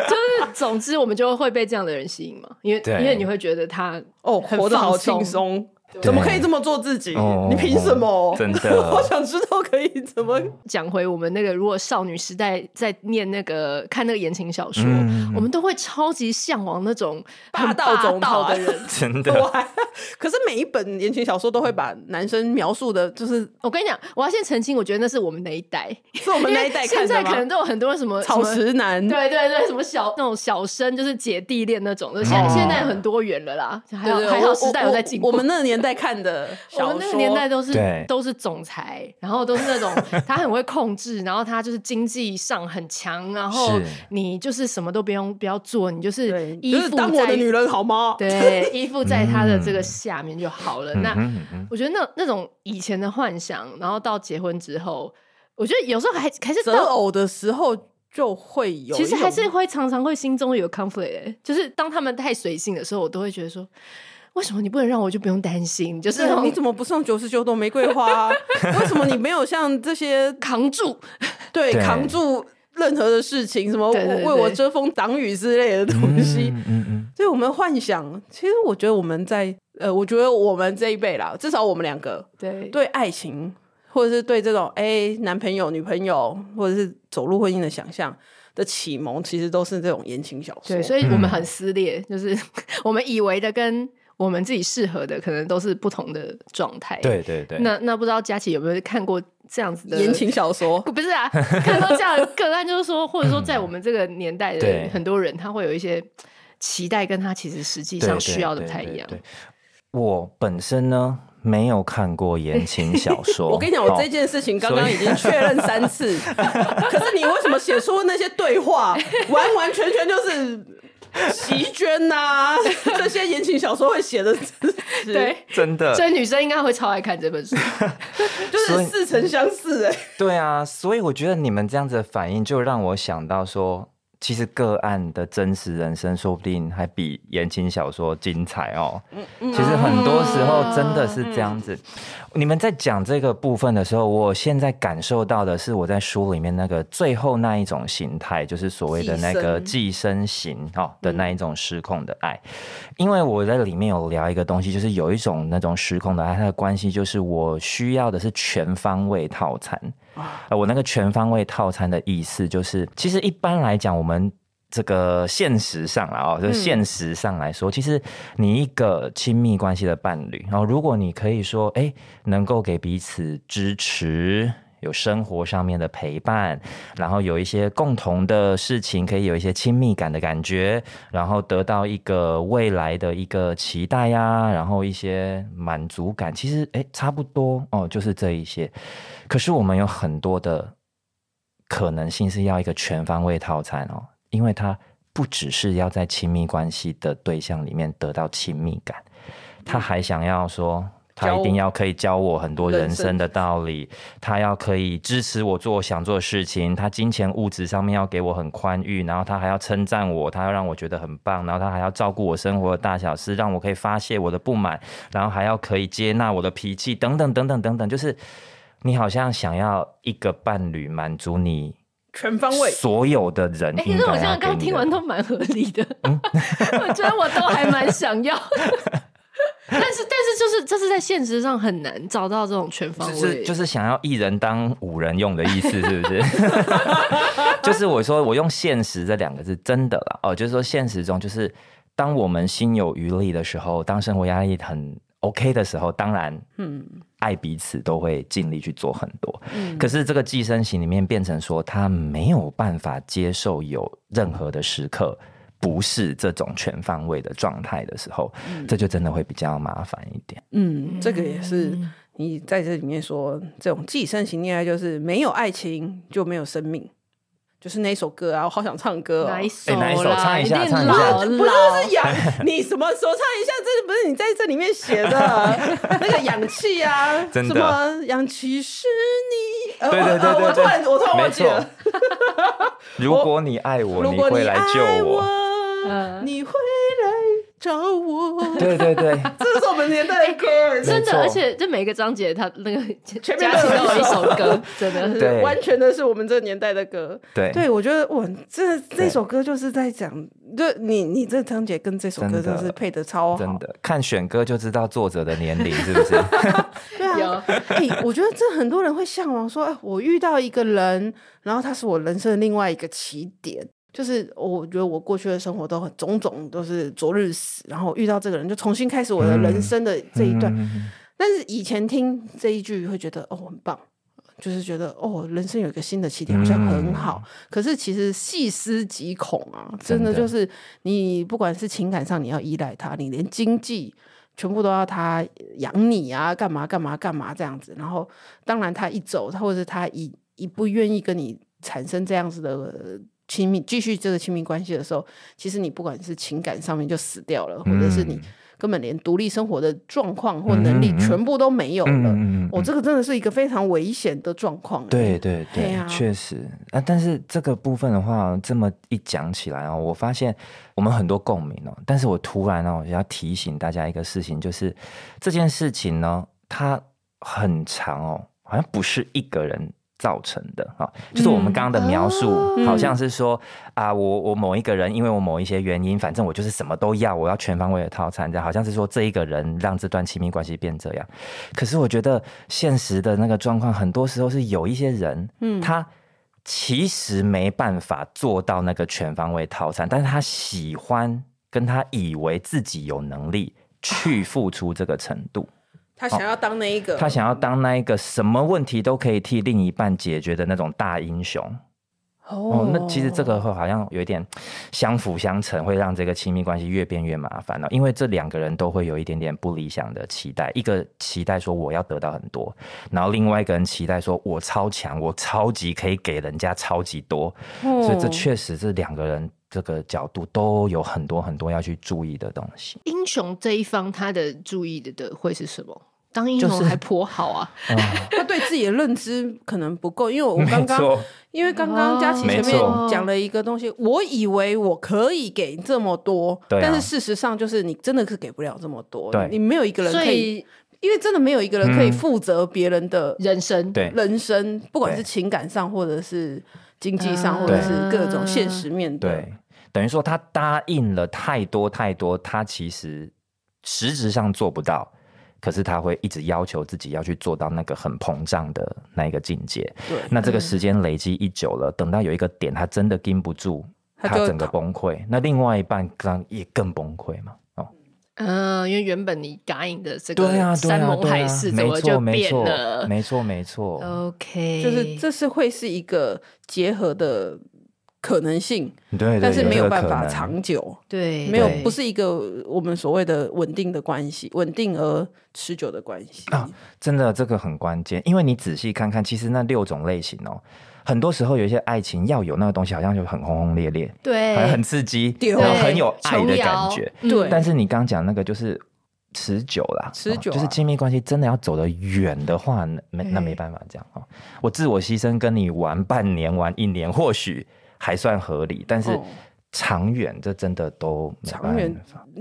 就是总之，我们就会被这样的人吸引嘛，因为因为你会觉得他哦活得好轻松。怎么可以这么做自己？哦、你凭什么？真的，我想知道可以怎么 讲回我们那个。如果少女时代在念那个看那个言情小说，嗯、我们都会超级向往那种霸道总统的人。真的，可是每一本言情小说都会把男生描述的，就是我跟你讲，我要先澄清，我觉得那是我们那一代，是我们那一代看的。现在可能都有很多什么草食男，对对对，什么小那种小生，就是姐弟恋那种的。现现在很多元了啦，还好还好时代有在进步。我们那个年代看的。我们那个年代都是都是总裁，然后都是那种 他很会控制，然后他就是经济上很强，然后你就是什么都不用不要做，你就是依附在、就是、当我的女人好吗？对，依附在他的这个下面就好了。嗯、那我觉得那那种以前的幻想，然后到结婚之后，我觉得有时候还还是择偶的时候就会有，其实还是会常常会心中有 conflict，就是当他们太随性的时候，我都会觉得说。为什么你不能让我就不用担心？就是你怎么不送九十九朵玫瑰花？为什么你没有像这些扛住？对，扛住任何的事情，什么为我遮风挡雨之类的东西。嗯嗯嗯。所以我们幻想，其实我觉得我们在呃，我觉得我们这一辈啦，至少我们两个对对爱情，或者是对这种哎男朋友、女朋友，或者是走入婚姻的想象的启蒙，其实都是这种言情小说。对，所以我们很撕裂，就是 我们以为的跟。我们自己适合的可能都是不同的状态。对对对。那那不知道佳琪有没有看过这样子的言情小说？不是啊，看到这样的个案，就是说，或者说在我们这个年代的 很多人，他会有一些期待，跟他其实实际上需要的不太一样。对，我本身呢没有看过言情小说。我跟你讲，我这件事情刚刚已经确认三次。可是你为什么写出那些对话，完完全全就是？席绢呐，这些言情小说会写的 字，对，真的，所以女生应该会超爱看这本书，就是似曾相识哎。对啊，所以我觉得你们这样子的反应，就让我想到说。其实个案的真实人生，说不定还比言情小说精彩哦。其实很多时候真的是这样子。你们在讲这个部分的时候，我现在感受到的是我在书里面那个最后那一种形态，就是所谓的那个寄生型哦的那一种失控的爱。因为我在里面有聊一个东西，就是有一种那种失控的爱，它的关系就是我需要的是全方位套餐。我那个全方位套餐的意思就是，其实一般来讲，我们这个现实上啊，就现实上来说，其实你一个亲密关系的伴侣，然后如果你可以说，哎，能够给彼此支持。有生活上面的陪伴，然后有一些共同的事情，可以有一些亲密感的感觉，然后得到一个未来的一个期待呀、啊，然后一些满足感。其实，诶，差不多哦，就是这一些。可是我们有很多的可能性是要一个全方位套餐哦，因为他不只是要在亲密关系的对象里面得到亲密感，他还想要说。他一定要可以教我很多人生的道理，他要可以支持我做我想做的事情，他金钱物质上面要给我很宽裕，然后他还要称赞我，他要让我觉得很棒，然后他还要照顾我生活的大小事，让我可以发泄我的不满，然后还要可以接纳我的脾气，等等等等等等，就是你好像想要一个伴侣满足你全方位所有的人。哎，其实我现在刚听完都蛮合理的，嗯、我觉得我都还蛮想要。但是，但是，就是这是在现实上很难找到这种全方位，就是就是想要一人当五人用的意思，是不是？就是我说我用现实这两个字，真的啦哦，就是说现实中，就是当我们心有余力的时候，当生活压力很 OK 的时候，当然，嗯，爱彼此都会尽力去做很多。嗯，可是这个寄生型里面变成说，他没有办法接受有任何的时刻。不是这种全方位的状态的时候，嗯，这就真的会比较麻烦一点。嗯，这个也是你在这里面说，这种寄生型恋爱就是没有爱情就没有生命，就是那首歌啊，我好想唱歌哦，哪一首？哪一首？唱一下，唱一下。不是，不是氧，你什么时候唱一下？这不是你在这里面写的 那个氧气啊？真的？什么氧气是你？对对对对，对，我突然我突然忘记了。如果你爱我，你会来救我。你会来找我？对对对，这是我们年代的歌，真的，而且这每个章节它那个前面都有一首歌，真的。是完全的是我们这个年代的歌。对，对我觉得我，这这首歌就是在讲，就你你这章节跟这首歌真是配的超好，真的，看选歌就知道作者的年龄是不是？对啊，哎，我觉得这很多人会向往说，哎，我遇到一个人，然后他是我人生的另外一个起点。就是我觉得我过去的生活都很种种都是昨日死，然后遇到这个人就重新开始我的人生的这一段。嗯、但是以前听这一句会觉得哦很棒，就是觉得哦人生有一个新的起点好像很好。嗯、可是其实细思极恐啊，真的就是你不管是情感上你要依赖他，你连经济全部都要他养你啊，干嘛干嘛干嘛这样子。然后当然他一走，他或者是他一一不愿意跟你产生这样子的。亲密继续这个亲密关系的时候，其实你不管是情感上面就死掉了，嗯、或者是你根本连独立生活的状况或能力全部都没有了。我、这个真的是一个非常危险的状况。对对对，确实啊。但是这个部分的话，这么一讲起来哦，我发现我们很多共鸣哦。但是我突然呢哦，要提醒大家一个事情，就是这件事情呢，它很长哦，好像不是一个人。造成的啊，就是我们刚刚的描述，好像是说啊，我我某一个人，因为我某一些原因，反正我就是什么都要，我要全方位的套餐，这样好像是说这一个人让这段亲密关系变这样。可是我觉得现实的那个状况，很多时候是有一些人，嗯，他其实没办法做到那个全方位套餐，但是他喜欢跟他以为自己有能力去付出这个程度。他想要当那一个，他想要当那一个什么问题都可以替另一半解决的那种大英雄。哦，哦，那其实这个会好像有一点相辅相成，会让这个亲密关系越变越麻烦了。因为这两个人都会有一点点不理想的期待，一个期待说我要得到很多，然后另外一个人期待说我超强，我超级可以给人家超级多。哦，所以这确实是两个人这个角度都有很多很多要去注意的东西。英雄这一方他的注意的的会是什么？当英雄还颇好啊，就是嗯、他对自己的认知可能不够，因为我刚刚因为刚刚佳琪前面讲了一个东西，我以为我可以给这么多，啊、但是事实上就是你真的是给不了这么多，你没有一个人可以，因为真的没有一个人可以负责别人的人生，对。人生，不管是情感上或者是经济上，或者是各种现实面对，对，等于说他答应了太多太多，他其实实质上做不到。可是他会一直要求自己要去做到那个很膨胀的那一个境界。对，那这个时间累积一久了，嗯、等到有一个点他真的禁不住，他整个崩溃。那另外一半刚也更崩溃嘛？哦，嗯，因为原本你答应的这个山盟海誓怎么就变了？没错，没错。OK，就是这是会是一个结合的可能性，对，对，但是没有办法长久，对，没有不是一个我们所谓的稳定的关系，稳定而持久的关系。啊，真的这个很关键，因为你仔细看看，其实那六种类型哦，很多时候有一些爱情要有那个东西，好像就很轰轰烈烈，对，很很刺激，然后很有爱的感觉，对，但是你刚讲那个就是。持久啦，持久、啊。哦、就是亲密关系真的要走得远的话，那没那没办法这样哦。我自我牺牲跟你玩半年、玩一年，或许还算合理，但是长远这真的都。长远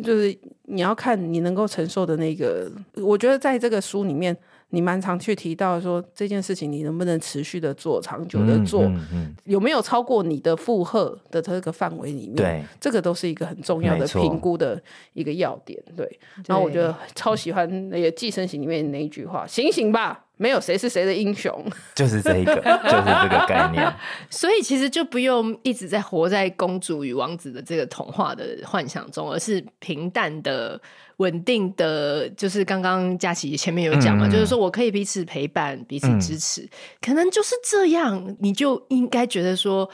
就是你要看你能够承受的那个。我觉得在这个书里面。你蛮常去提到说这件事情，你能不能持续的做，长久的做，嗯嗯嗯、有没有超过你的负荷的这个范围里面？对，这个都是一个很重要的评估的一个要点。对，然后我觉得超喜欢那个《寄生型》里面那一句话：“醒醒吧，没有谁是谁的英雄。”就是这一个，就是这个概念。所以其实就不用一直在活在公主与王子的这个童话的幻想中，而是平淡的。稳定的，就是刚刚佳琪前面有讲嘛，嗯、就是说我可以彼此陪伴，彼此支持，嗯、可能就是这样，你就应该觉得说。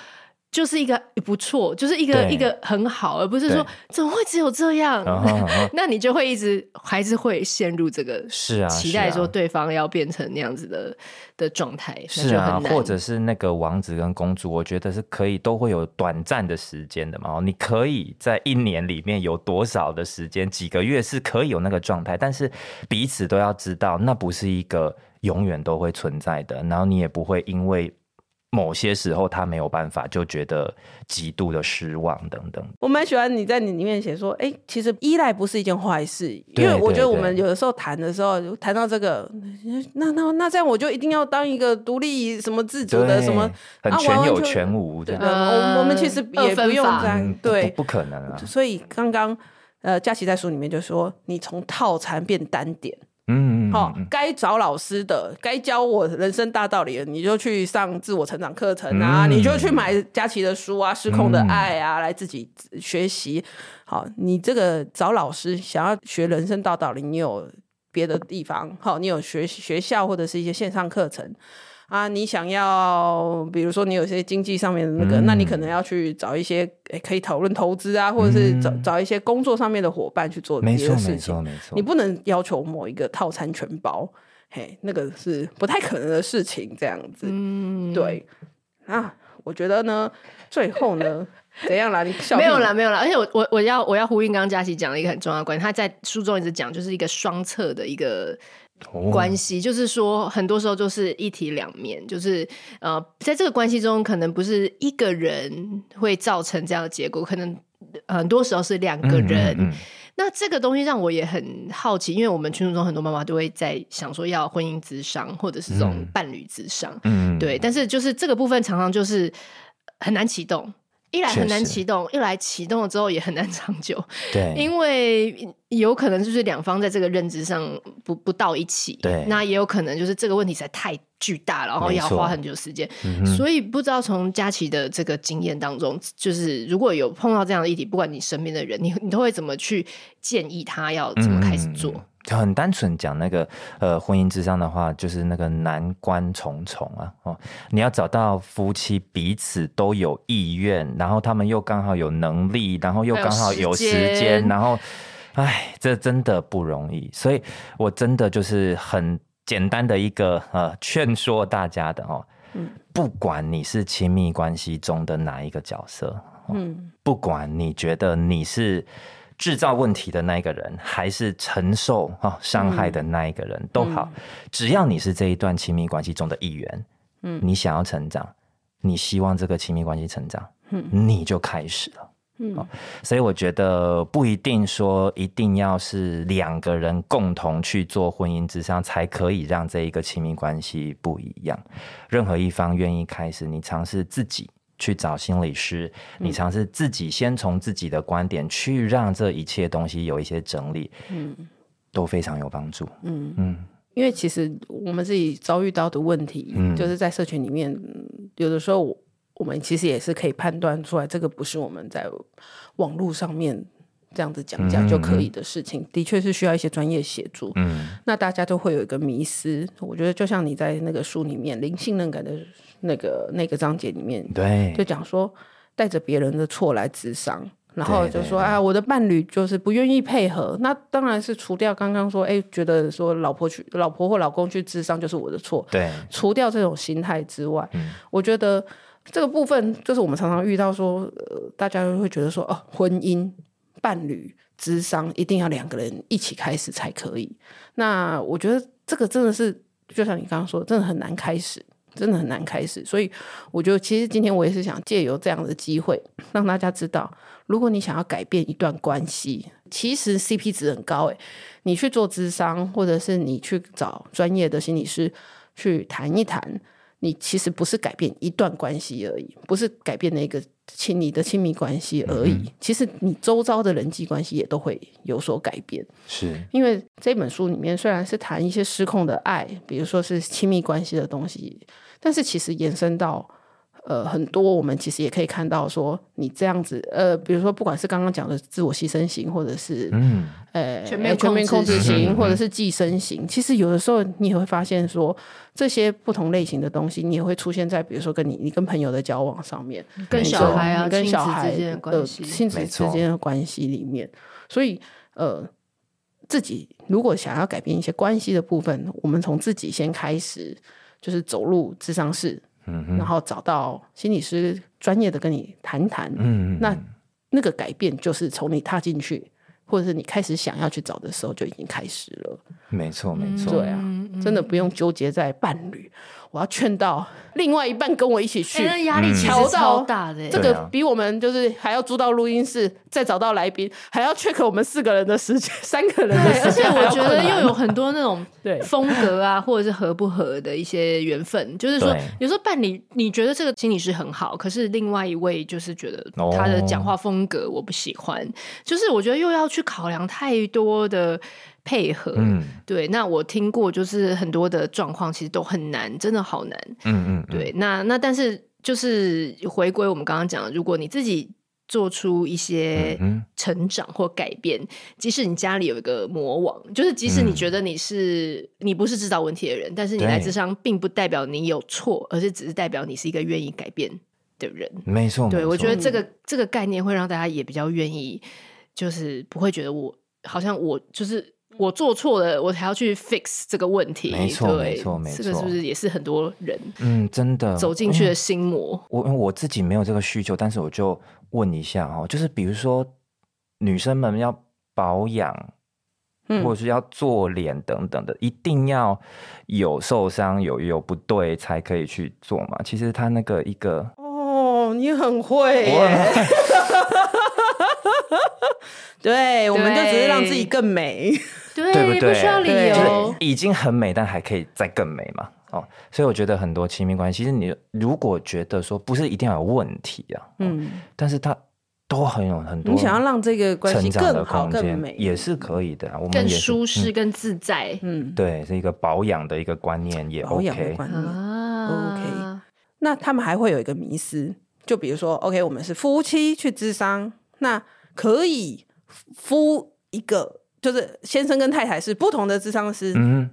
就是一个不错，就是一个一个很好，而不是说怎么会只有这样？那你就会一直还是会陷入这个是啊，期待说对方要变成那样子的的状态，是啊，或者是那个王子跟公主，我觉得是可以都会有短暂的时间的嘛。你可以在一年里面有多少的时间，几个月是可以有那个状态，但是彼此都要知道，那不是一个永远都会存在的，然后你也不会因为。某些时候他没有办法，就觉得极度的失望等等。我蛮喜欢你在你里面写说，哎、欸，其实依赖不是一件坏事，因为我觉得我们有的时候谈的时候谈到这个，那那那这样我就一定要当一个独立什么自主的什么很全有全无的。对，我我们其实也不用这样，对，不可能啊。所以刚刚呃，佳琪在书里面就说，你从套餐变单点。嗯，好，该找老师的，该教我人生大道理的，你就去上自我成长课程啊，嗯、你就去买佳琪的书啊，《失控的爱》啊，嗯、来自己学习。好，你这个找老师想要学人生大道理，你有别的地方，好，你有学学校或者是一些线上课程。啊，你想要，比如说你有些经济上面的那个，嗯、那你可能要去找一些诶可以讨论投资啊，或者是找、嗯、找一些工作上面的伙伴去做别的事情。没错，没错，没错。你不能要求某一个套餐全包，嘿，那个是不太可能的事情。这样子，嗯，对。啊，我觉得呢，最后呢，怎样啦？你笑没有啦，没有啦。而且我我我要我要呼应刚刚佳琪讲了一个很重要的观点，他在书中一直讲，就是一个双侧的一个。关系就是说，很多时候就是一体两面，就是呃，在这个关系中，可能不是一个人会造成这样的结果，可能很多时候是两个人。嗯嗯嗯、那这个东西让我也很好奇，因为我们群组中很多妈妈都会在想说要婚姻之商，或者是这种伴侣之商，嗯、对，但是就是这个部分常常就是很难启动。一来很难启动，一来启动了之后也很难长久。对，因为有可能就是两方在这个认知上不不到一起。对，那也有可能就是这个问题实在太巨大了，然后要花很久时间。嗯、所以不知道从佳琪的这个经验当中，就是如果有碰到这样的议题，不管你身边的人，你你都会怎么去建议他要怎么开始做？很单纯讲那个呃婚姻之上的话，就是那个难关重重啊哦，你要找到夫妻彼此都有意愿，然后他们又刚好有能力，然后又刚好有时间，然后哎，这真的不容易。所以我真的就是很简单的一个呃劝说大家的哦，嗯，不管你是亲密关系中的哪一个角色，嗯，不管你觉得你是。制造问题的那一个人，还是承受啊伤害的那一个人，嗯、都好，只要你是这一段亲密关系中的一员，嗯，你想要成长，你希望这个亲密关系成长，嗯，你就开始了，嗯，所以我觉得不一定说一定要是两个人共同去做婚姻之上，才可以让这一个亲密关系不一样。任何一方愿意开始，你尝试自己。去找心理师，你尝试自己先从自己的观点去让这一切东西有一些整理，嗯，都非常有帮助。嗯。嗯，嗯因为其实我们自己遭遇到的问题，嗯，就是在社群里面，有的时候我们其实也是可以判断出来，这个不是我们在网络上面这样子讲讲就可以的事情，嗯嗯、的确是需要一些专业协助。嗯，那大家都会有一个迷思，我觉得就像你在那个书里面零信任感的。那个那个章节里面，对，就讲说，带着别人的错来智商。然后就说啊，我的伴侣就是不愿意配合，那当然是除掉刚刚说，哎，觉得说老婆去，老婆或老公去智商就是我的错。对，除掉这种心态之外，嗯、我觉得这个部分就是我们常常遇到说，呃，大家会觉得说，哦，婚姻、伴侣、之商一定要两个人一起开始才可以。那我觉得这个真的是，就像你刚刚说，真的很难开始。真的很难开始，所以我觉得其实今天我也是想借由这样的机会，让大家知道，如果你想要改变一段关系，其实 CP 值很高诶，你去做咨商，或者是你去找专业的心理师去谈一谈，你其实不是改变一段关系而已，不是改变那个。亲你的亲密关系而已，嗯、其实你周遭的人际关系也都会有所改变。是因为这本书里面虽然是谈一些失控的爱，比如说是亲密关系的东西，但是其实延伸到。呃，很多我们其实也可以看到，说你这样子，呃，比如说不管是刚刚讲的自我牺牲型，或者是嗯，呃，全面全面控制型，或者是寄生型，其实有的时候你也会发现说，这些不同类型的东西，你也会出现在比如说跟你你跟朋友的交往上面，跟小孩啊，跟小孩的亲子之间的关系里面，所以呃，自己如果想要改变一些关系的部分，我们从自己先开始，就是走入智商室。然后找到心理师专业的跟你谈谈，嗯，那那个改变就是从你踏进去，或者是你开始想要去找的时候就已经开始了。没错，没错，对啊，真的不用纠结在伴侣。我要劝到另外一半跟我一起去，欸、压力其实超大的。这个比我们就是还要租到录音室，再找到来宾，还要 check 我们四个人的时间，三个人的时间。而且我觉得又有很多那种风格啊，或者是合不合的一些缘分。就是说，有时候伴侣你觉得这个心理师很好，可是另外一位就是觉得他的讲话风格我不喜欢。哦、就是我觉得又要去考量太多的。配合，嗯，对，那我听过，就是很多的状况其实都很难，真的好难，嗯嗯，对，那那但是就是回归我们刚刚讲的，如果你自己做出一些成长或改变，即使你家里有一个魔王，就是即使你觉得你是你不是制造问题的人，但是你来咨商并不代表你有错，而是只是代表你是一个愿意改变的人，没错，对，我觉得这个这个概念会让大家也比较愿意，就是不会觉得我好像我就是。我做错了，我才要去 fix 这个问题。没错，没错，没错。这个是不是也是很多人嗯，真的走进去的心魔？我我自己没有这个需求，但是我就问一下哦，就是比如说女生们要保养，嗯，或者是要做脸等等的，一定要有受伤有有不对才可以去做嘛？其实他那个一个哦，你很会耶。对，我们就只是让自己更美，对，对不对？不需要理由，就是已经很美，但还可以再更美嘛。哦，所以我觉得很多亲密关系，其实你如果觉得说不是一定要有问题啊，嗯，但是它都很有很多，你想要让这个关系更好、更美，也是可以的。我们更舒适、更自在，嗯，对，是一个保养的一个观念，也 OK，观念啊，OK。那他们还会有一个迷思，就比如说，OK，我们是夫妻去咨商，那可以。夫一个就是先生跟太太是不同的智商师，嗯，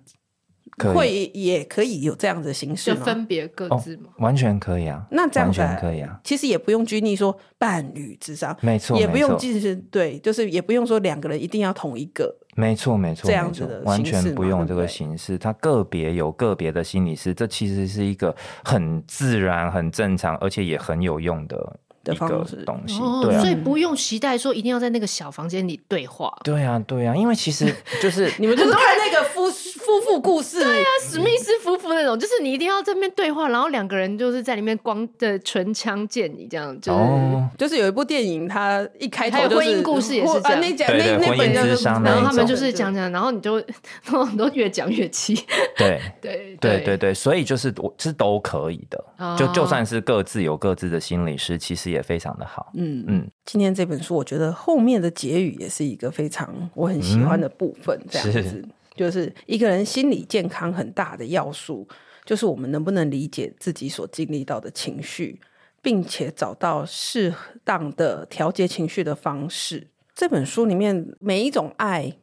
会也可以有这样的形式吗？就分别各自吗？哦？完全可以啊，那这样完全可以啊。其实也不用拘泥说伴侣智商，没错，也不用就是对，就是也不用说两个人一定要同一个，没错没错，这样子的完全不用这个形式。他个别有个别的心理师，这其实是一个很自然、很正常，而且也很有用的。的方式东西，哦、对、啊，所以不用期待说一定要在那个小房间里对话。对啊，对啊，因为其实就是你们就是看那个夫夫妇故事，对啊，史密斯夫妇那种，就是你一定要在那边对话，然后两个人就是在里面光的唇枪见你这样，就是、哦、就是有一部电影，它一开头就是婚姻故事也是这样，啊、那讲那那本就是，然后他们就是讲讲，然后你就 都越讲越气。对。对对对对，所以就是我是都可以的，哦、就就算是各自有各自的心理师，其实也非常的好。嗯。嗯，今天这本书，我觉得后面的结语也是一个非常我很喜欢的部分。这样子，是就是一个人心理健康很大的要素，就是我们能不能理解自己所经历到的情绪，并且找到适当的调节情绪的方式。这本书里面每一种爱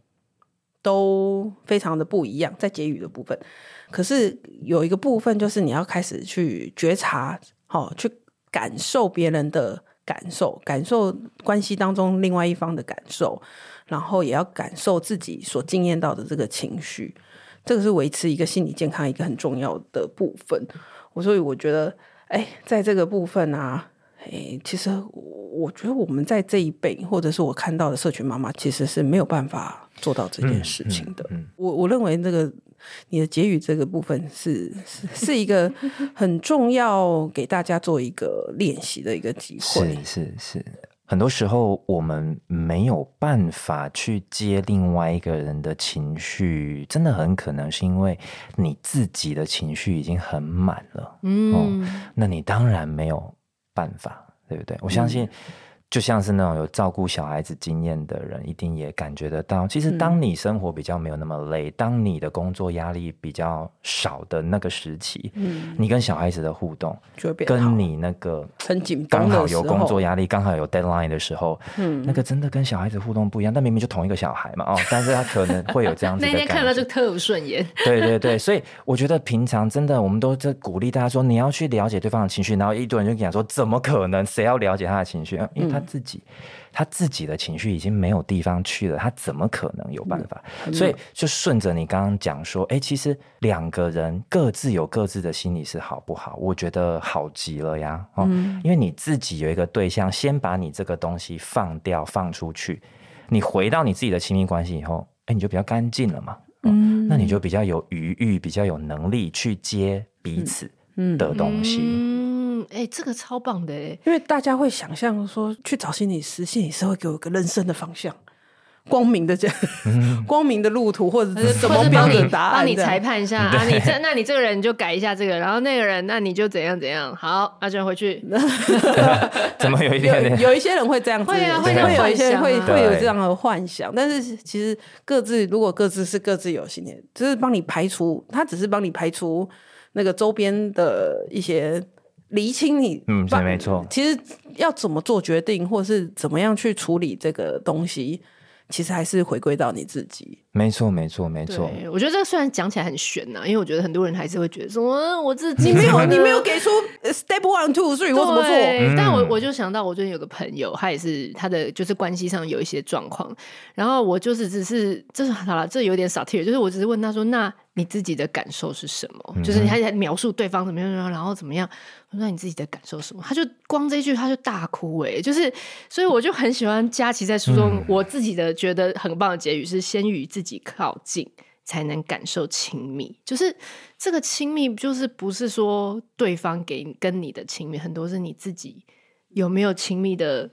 都非常的不一样，在结语的部分，可是有一个部分就是你要开始去觉察，好去。感受别人的感受，感受关系当中另外一方的感受，然后也要感受自己所经验到的这个情绪，这个是维持一个心理健康一个很重要的部分。我所以我觉得，哎，在这个部分啊，哎，其实我觉得我们在这一辈，或者是我看到的社群妈妈，其实是没有办法做到这件事情的。嗯嗯嗯、我我认为这个。你的结语这个部分是是是一个很重要，给大家做一个练习的一个机会。是是是，很多时候我们没有办法去接另外一个人的情绪，真的很可能是因为你自己的情绪已经很满了。嗯、哦，那你当然没有办法，对不对？我相信。就像是那种有照顾小孩子经验的人，一定也感觉得到。其实，当你生活比较没有那么累，嗯、当你的工作压力比较少的那个时期，嗯，你跟小孩子的互动，就跟你那个很紧，刚好有工作压力，刚好有 deadline 的时候，嗯，那个真的跟小孩子互动不一样。但明明就同一个小孩嘛，哦，但是他可能会有这样子的感觉。那天看到就特不顺眼。对对对，所以我觉得平常真的，我们都在鼓励大家说，你要去了解对方的情绪。然后一堆人就讲说，怎么可能？谁要了解他的情绪？因为他。自己，他自己的情绪已经没有地方去了，他怎么可能有办法？嗯、所以就顺着你刚刚讲说，哎、欸，其实两个人各自有各自的心理是好不好？我觉得好极了呀，哦，嗯、因为你自己有一个对象，先把你这个东西放掉，放出去，你回到你自己的亲密关系以后，哎、欸，你就比较干净了嘛，嗯，那你就比较有余裕，比较有能力去接彼此的东西。嗯嗯哎、欸，这个超棒的哎！因为大家会想象说，去找心理师，心理师会给我一个人生的方向，光明的这样，嗯、光明的路途，或者是怎么标准答案，帮你裁判一下啊！你这，那你这个人你就改一下这个，然后那个人，那你就怎样怎样。好，阿娟回去。怎么有一点点？有一些人会这样子，会啊，会会有一些会会有这样的幻想，但是其实各自如果各自是各自有信念，就是帮你排除，他只是帮你排除那个周边的一些。厘清你，嗯，对，没错。其实要怎么做决定，或是怎么样去处理这个东西，其实还是回归到你自己。没错，没错，没错。我觉得这个虽然讲起来很玄呐，因为我觉得很多人还是会觉得说，我自己你没有，你没有给出 step one two three，我怎么做？对但我我就想到，我最近有个朋友，他也是他的就是关系上有一些状况，然后我就是只是这是好了，这有点傻贴，就是我只是问他说，那。你自己的感受是什么？嗯、就是你还在描述对方怎么样，然后怎么样？我说那你自己的感受是什么？他就光这一句，他就大哭哎、欸！就是，所以我就很喜欢佳琪在书中，嗯、我自己的觉得很棒的结语是：先与自己靠近，才能感受亲密。就是这个亲密，就是不是说对方给跟你的亲密，很多是你自己有没有亲密的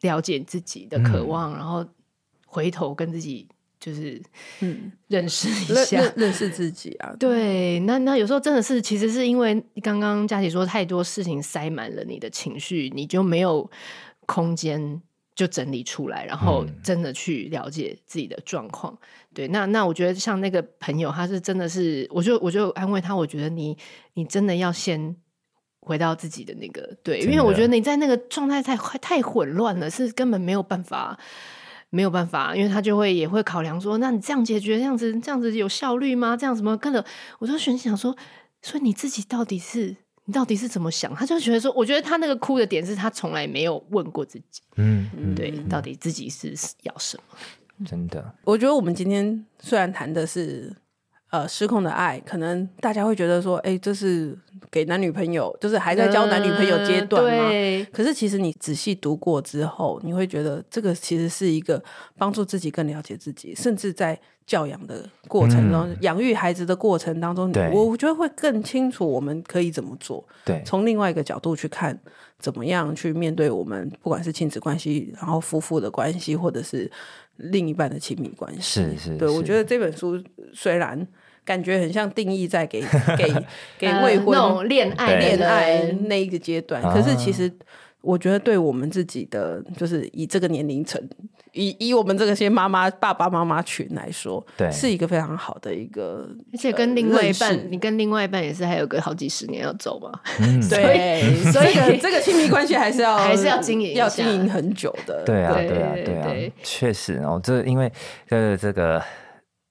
了解自己的渴望，嗯、然后回头跟自己。就是嗯，认识一下，认，认识自己啊。对，那那有时候真的是，其实是因为刚刚佳琪说太多事情塞满了你的情绪，你就没有空间就整理出来，然后真的去了解自己的状况。嗯、对，那那我觉得像那个朋友，他是真的是，我就我就安慰他，我觉得你你真的要先回到自己的那个对，因为我觉得你在那个状态太太混乱了，是根本没有办法。没有办法，因为他就会也会考量说，那你这样解决这样子这样子有效率吗？这样什么跟着，我就选想说，所以你自己到底是你到底是怎么想？他就觉得说，我觉得他那个哭的点是他从来没有问过自己，嗯，嗯对，嗯、到底自己是要什么？真的，我觉得我们今天虽然谈的是。呃，失控的爱，可能大家会觉得说，哎、欸，这是给男女朋友，就是还在交男女朋友阶段吗？嗯、可是其实你仔细读过之后，你会觉得这个其实是一个帮助自己更了解自己，甚至在教养的过程中，养、嗯、育孩子的过程当中，对我觉得会更清楚我们可以怎么做。对，从另外一个角度去看，怎么样去面对我们，不管是亲子关系，然后夫妇的关系，或者是另一半的亲密关系。是是，对，我觉得这本书虽然。感觉很像定义在给 给给未婚、呃、那种恋爱恋爱那一个阶段，可是其实我觉得对我们自己的，就是以这个年龄层，以以我们这个些妈妈爸爸妈妈群来说，对，是一个非常好的一个，而且跟另外一半，呃、你跟另外一半也是还有个好几十年要走嘛，嗯、对，所以这个亲密关系还是要还是要经营，要经营很久的，对啊，对啊，对啊，确实哦，这因为呃这个。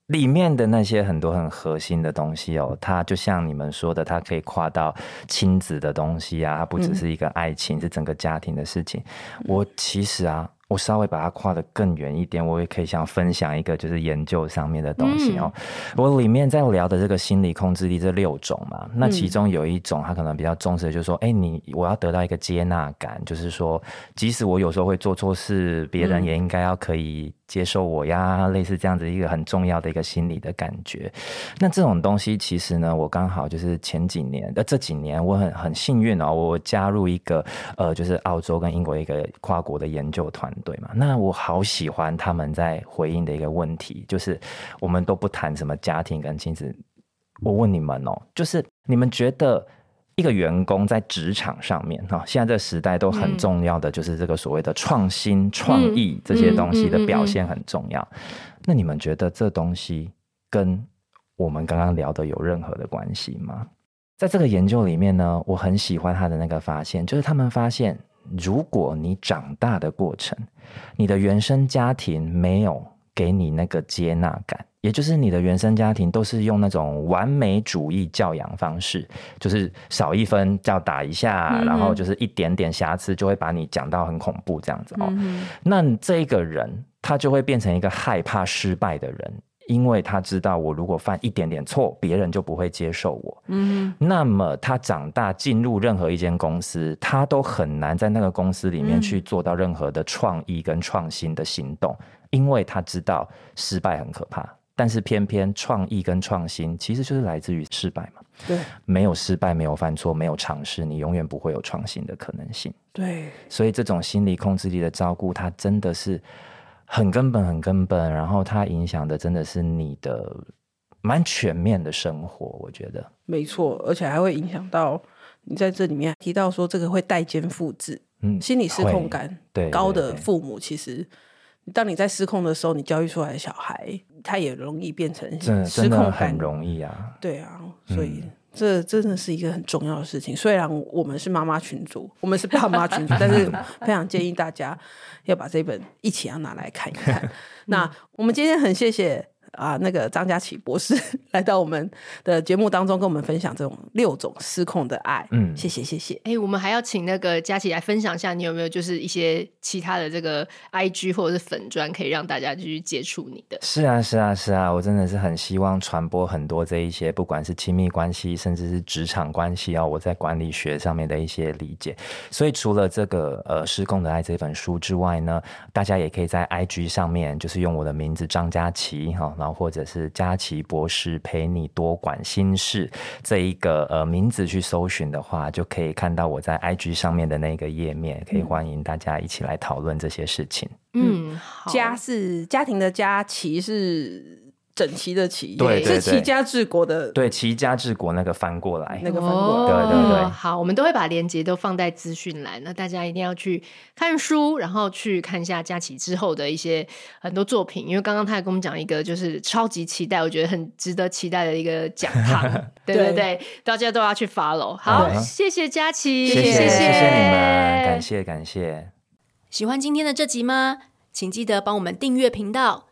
里面的那些很多很核心的东西哦，它就像你们说的，它可以跨到亲子的东西啊，它不只是一个爱情，嗯、是整个家庭的事情。我其实啊。我稍微把它跨得更远一点，我也可以想分享一个就是研究上面的东西哦。嗯、我里面在聊的这个心理控制力这六种嘛，那其中有一种它可能比较重视的就是说，哎、欸，你我要得到一个接纳感，就是说，即使我有时候会做错事，别人也应该要可以。接受我呀，类似这样子一个很重要的一个心理的感觉。那这种东西其实呢，我刚好就是前几年呃这几年我很很幸运哦，我加入一个呃就是澳洲跟英国一个跨国的研究团队嘛。那我好喜欢他们在回应的一个问题，就是我们都不谈什么家庭跟亲子。我问你们哦，就是你们觉得？一个员工在职场上面哈，现在这个时代都很重要的就是这个所谓的创新、创意这些东西的表现很重要。那你们觉得这东西跟我们刚刚聊的有任何的关系吗？在这个研究里面呢，我很喜欢他的那个发现，就是他们发现，如果你长大的过程，你的原生家庭没有给你那个接纳感。也就是你的原生家庭都是用那种完美主义教养方式，就是少一分就要打一下，嗯、然后就是一点点瑕疵就会把你讲到很恐怖这样子哦。嗯、那这个人他就会变成一个害怕失败的人，因为他知道我如果犯一点点错，别人就不会接受我。嗯，那么他长大进入任何一间公司，他都很难在那个公司里面去做到任何的创意跟创新的行动，嗯、因为他知道失败很可怕。但是偏偏创意跟创新其实就是来自于失败嘛。对，没有失败，没有犯错，没有尝试，你永远不会有创新的可能性。对，所以这种心理控制力的照顾，它真的是很根本、很根本。然后它影响的真的是你的蛮全面的生活，我觉得。没错，而且还会影响到你在这里面提到说，这个会代间复制。嗯，心理失控感对高的父母其实。当你在失控的时候，你教育出来的小孩，他也容易变成失控，很容易啊。对啊，所以、嗯、这真的是一个很重要的事情。虽然我们是妈妈群主，我们是爸妈群主，但是非常建议大家要把这本一起要拿来看一看。那我们今天很谢谢。啊，那个张佳琪博士 来到我们的节目当中，跟我们分享这种六种失控的爱。嗯，谢谢谢谢。哎、欸，我们还要请那个佳琪来分享一下，你有没有就是一些其他的这个 IG 或者是粉专，可以让大家继续接触你的？是啊，是啊，是啊，我真的是很希望传播很多这一些，不管是亲密关系，甚至是职场关系啊，我在管理学上面的一些理解。所以除了这个呃失控的爱这本书之外呢，大家也可以在 IG 上面，就是用我的名字张佳琪哈。然后或者是佳琪博士陪你多管心事这一个呃名字去搜寻的话，就可以看到我在 IG 上面的那个页面，可以欢迎大家一起来讨论这些事情。嗯，家是家庭的家，琪是。整齐的齐，对，是齐家治国的，对，齐家治国那个翻过来，那个翻过来，对对对。好，我们都会把链接都放在资讯栏，那大家一定要去看书，然后去看一下佳琪之后的一些很多作品，因为刚刚他也跟我们讲一个，就是超级期待，我觉得很值得期待的一个讲堂，对对对，大家都要去 follow。好，谢谢佳琪，谢谢谢谢你们，感谢感谢。喜欢今天的这集吗？请记得帮我们订阅频道。